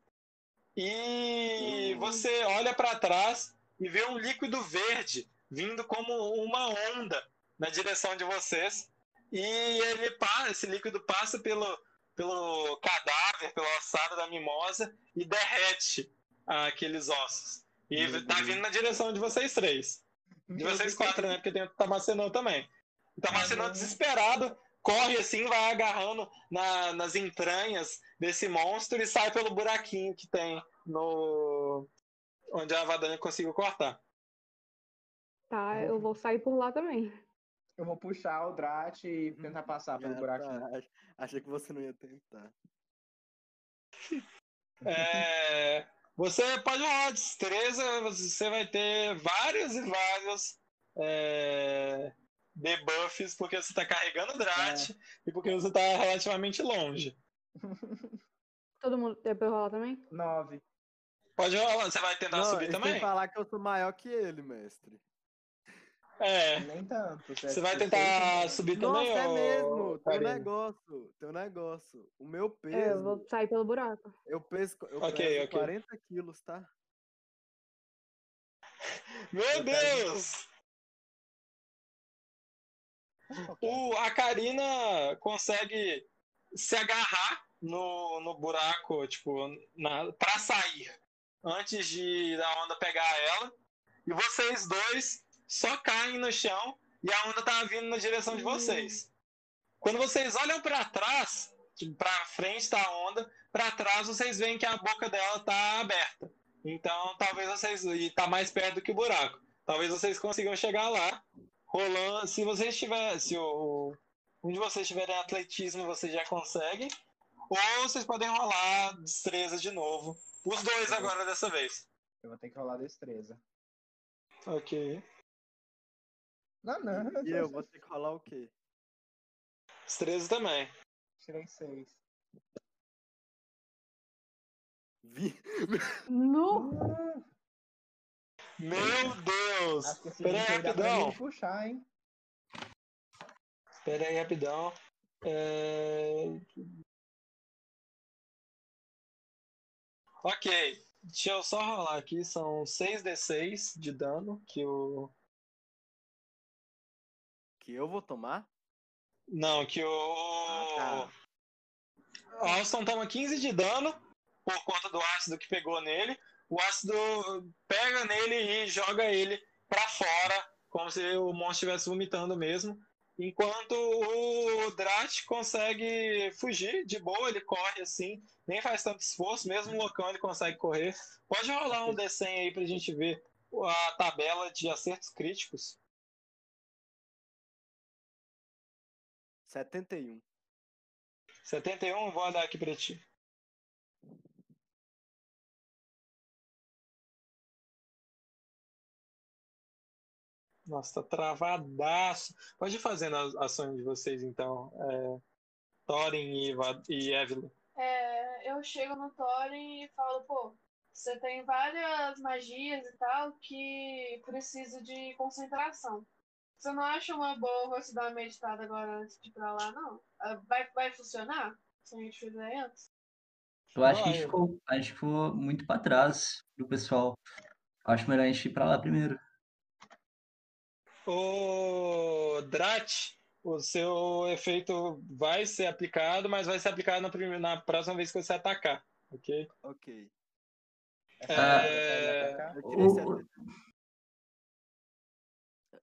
E você olha para trás e vê um líquido verde vindo como uma onda na direção de vocês. E ele passa, esse líquido passa pelo, pelo cadáver, pela ossada da mimosa e derrete aqueles ossos. E Meu tá Deus. vindo na direção de vocês três. De vocês quatro, né? Porque tem o Tamacenão também. O Tamacenão, Uhum. desesperado, corre assim, vai agarrando na- nas entranhas desse monstro e sai pelo buraquinho que tem no. onde a Vadania conseguiu cortar. Tá, eu vou sair por lá também. Eu vou puxar o Drat e tentar passar pelo Ah, buraquinho. tá. Ach- Achei que você não ia tentar. É, você pode rolar destreza, você vai ter vários e vários é, debuffs, porque você está carregando o Drat e porque você está relativamente longe. Todo mundo é pra eu rolar também? Nove. Pode rolar, você vai tentar Não, subir também? sem falar que eu sou maior que ele, mestre. É, Nem tanto. você vai tentar subir Nossa, também, é ô, mesmo. Tem um negócio. Tem um negócio. O meu peso. É, eu vou sair pelo buraco. Eu peso, eu Ok, peso ok. 40 quilos, tá? Meu Deus! O, a Karina consegue se agarrar no, no buraco, tipo, na, pra sair, antes de da onda pegar ela. E vocês dois só caem no chão e a onda tá vindo na direção de vocês. Quando vocês olham pra trás, tipo, pra frente tá a onda, pra trás vocês veem que a boca dela tá aberta. Então talvez vocês. E tá mais perto do que o buraco. Talvez vocês consigam chegar lá. Rolando. Se vocês tiverem. Se o, um de vocês tiverem atletismo, vocês já conseguem. Ou vocês podem rolar destreza de novo. Os dois agora dessa vez. Eu vou ter que rolar destreza. Ok. Não, não. E eu vou ter que rolar o quê? Destreza também. Tirei seis. Vi... No! Meu Deus! Espera aí, rapidão. puxar, hein? Espera aí, rapidão. É... Ok. Deixa eu só rolar aqui. São 6d6 de dano que o. Que eu vou tomar? Não, que o. Ah, O Alston toma 15 de dano por conta do ácido que pegou nele. O ácido pega nele e joga ele pra fora, como se o monstro estivesse vomitando mesmo. Enquanto o Drat consegue fugir de boa, ele corre assim, nem faz tanto esforço, mesmo loucão ele consegue correr. Pode rolar um D100 aí pra gente ver a tabela de acertos críticos. 71. 71, vou dar aqui pra ti. Nossa, tá travadaço. Pode ir fazendo as ações de vocês, então. É, Thorin e, e Evelyn. É, eu chego no Thorin e falo, pô, você tem várias magias e tal que precisa de concentração. Você não acha uma boa você dar uma meditada agora antes de ir pra lá, não? Ah, Vai, vai funcionar? Se a gente fizer antes? Eu acho que a gente ficou, a gente ficou muito pra trás do pessoal. Acho melhor a gente ir pra lá primeiro. O Drat, o seu efeito vai ser aplicado, mas vai ser aplicado na, primeira, na próxima vez que você atacar, ok? Ok. É, 70...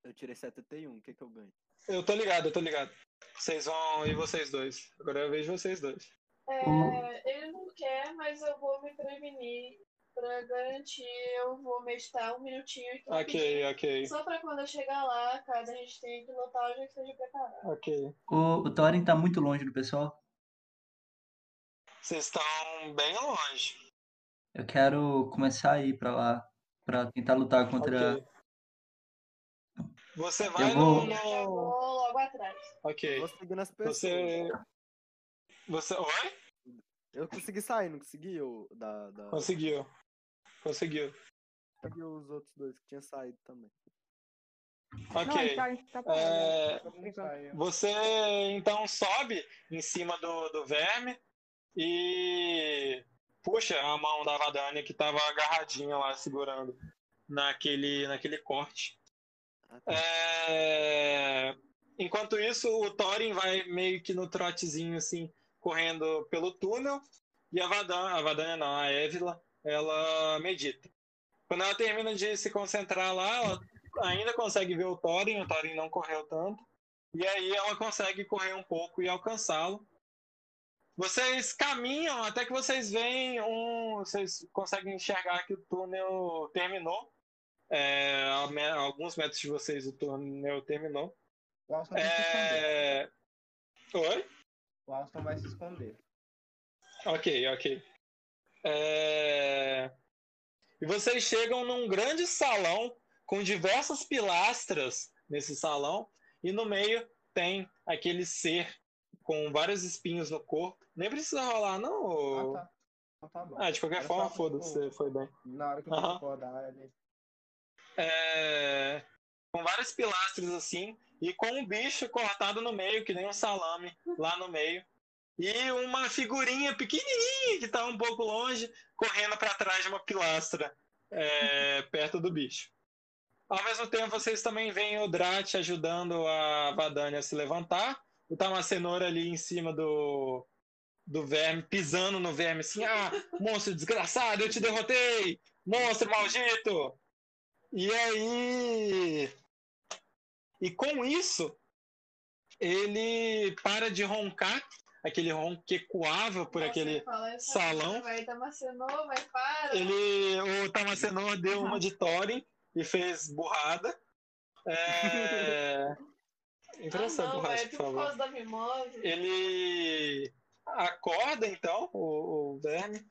eu tirei 71. O que que eu ganho? Eu tô ligado, eu tô ligado. Vocês vão e vocês dois. Agora eu vejo vocês dois. É, ele não quer, mas eu vou me prevenir pra garantir. Eu vou meditar um minutinho aqui. Ok, ok, Só pra quando eu chegar lá, caso a gente tenha que lutar, eu já esteja preparado. ok. O, o Thorin tá muito longe do pessoal. Vocês estão bem longe. Eu quero começar a ir pra lá pra tentar lutar contra. Ok. Você vai vou- no. Eu vou logo atrás. Ok. Vou seguindo as pessoas. Você. Você. Oi? Eu consegui sair, não consegui? O, da, da... Conseguiu. Conseguiu. E os outros dois que tinham saído também. Não, Ok. gente tá, tá. É. Você então sobe em cima do, do verme e puxa a mão da Vadania que tava agarradinha lá segurando naquele, naquele corte. Ah, tá. É, Enquanto isso, o Thorin vai meio que no trotezinho assim, correndo pelo túnel e a Vadania, a Vadania não, a Évila, ela medita. Quando ela termina de se concentrar lá, ela ainda consegue ver o Thorin, o Thorin não correu tanto, e aí ela consegue correr um pouco e alcançá-lo. Vocês caminham até que vocês veem um. Vocês conseguem enxergar que o túnel terminou. É, a alguns metros de vocês o túnel terminou. O Alston vai se esconder. É... Oi? O Alston vai se esconder. Ok, ok. É, E vocês chegam num grande salão com diversas pilastras nesse salão e no meio tem aquele ser com vários espinhos no corpo. Nem precisa rolar, não. Ah, tá. Então tá. Ah, de qualquer Era forma, foda-se, foi bem. Na hora que eu vou acordar, ele... É, com várias pilastras assim, e com um bicho cortado no meio, que nem um salame, lá no meio. E uma figurinha pequenininha que tá um pouco longe, correndo para trás de uma pilastra, é, perto do bicho. Ao mesmo tempo, vocês também veem o Drat ajudando a Vadania a se levantar. O Tamacenor ali em cima do, do verme, pisando no verme assim: Ah, monstro desgraçado, eu te derrotei! Monstro maldito! E aí. E com isso, ele para de roncar, aquele ronco que ecoava por Nossa, aquele fala salão. Vai, Tamacenô, vai, para. Ele, o Tamacenor deu uma de Thorin e fez burrada. É... Impressa ah, não, borracha, é por por favor. mimose. Ele acorda, então, o, o verme,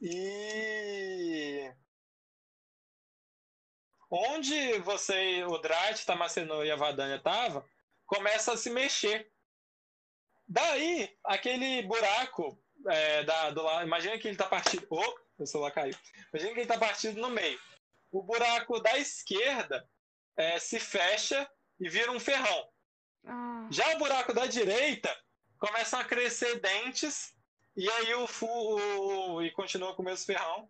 e. Onde você, o Drat, Tamacenor e a Vadania estavam, começa a se mexer. Daí, aquele buraco é, da, do lado. Imagina que ele tá partido. Oh, meu celular caiu. Imagina que ele tá partido no meio. O buraco da esquerda é, se fecha e vira um ferrão. Ah, Já o buraco da direita começam a crescer dentes e aí o fu o- e continua com o mesmo ferrão.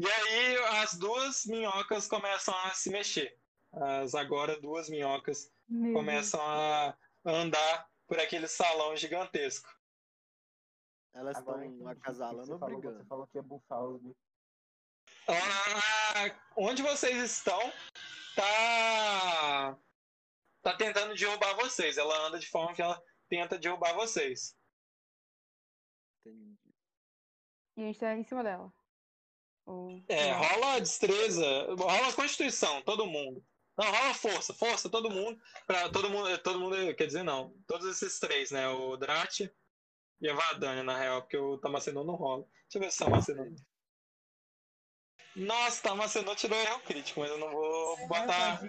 E aí as duas minhocas começam a se mexer. As agora duas minhocas meu começam a andar por aquele salão gigantesco. Elas Agora estão acasalando você ou falou, brigando? Você falou que ia bufar os. Ah, onde vocês estão tá tá tentando derrubar vocês. Ela anda de forma que ela tenta derrubar vocês. Entendi. E a gente tá em cima dela. Ou... É, rola destreza, rola constituição, todo mundo. Não, rola força, força, todo mundo. Pra todo mundo, todo mundo, quer dizer, não. Todos esses três, né? O Drat e a Vadania, na real, porque o Tamacenor não rola. Deixa eu ver se o Tamacenor. Nossa, Tamacenor tirou erro crítico, mas eu não vou botar.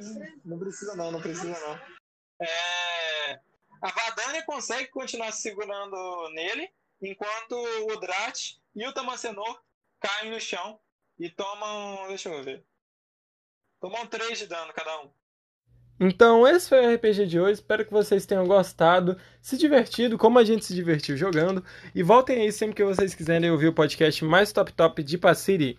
Não precisa não, não precisa não. É, A Vadania consegue continuar se segurando nele, enquanto o Drat e o Tamacenor caem no chão e tomam. Deixa eu ver. Tomam 3 de dano cada um. Então, esse foi o RPG de hoje. Espero que vocês tenham gostado, se divertido, como a gente se divertiu jogando. E voltem aí sempre que vocês quiserem ouvir o podcast mais top top de Passiri.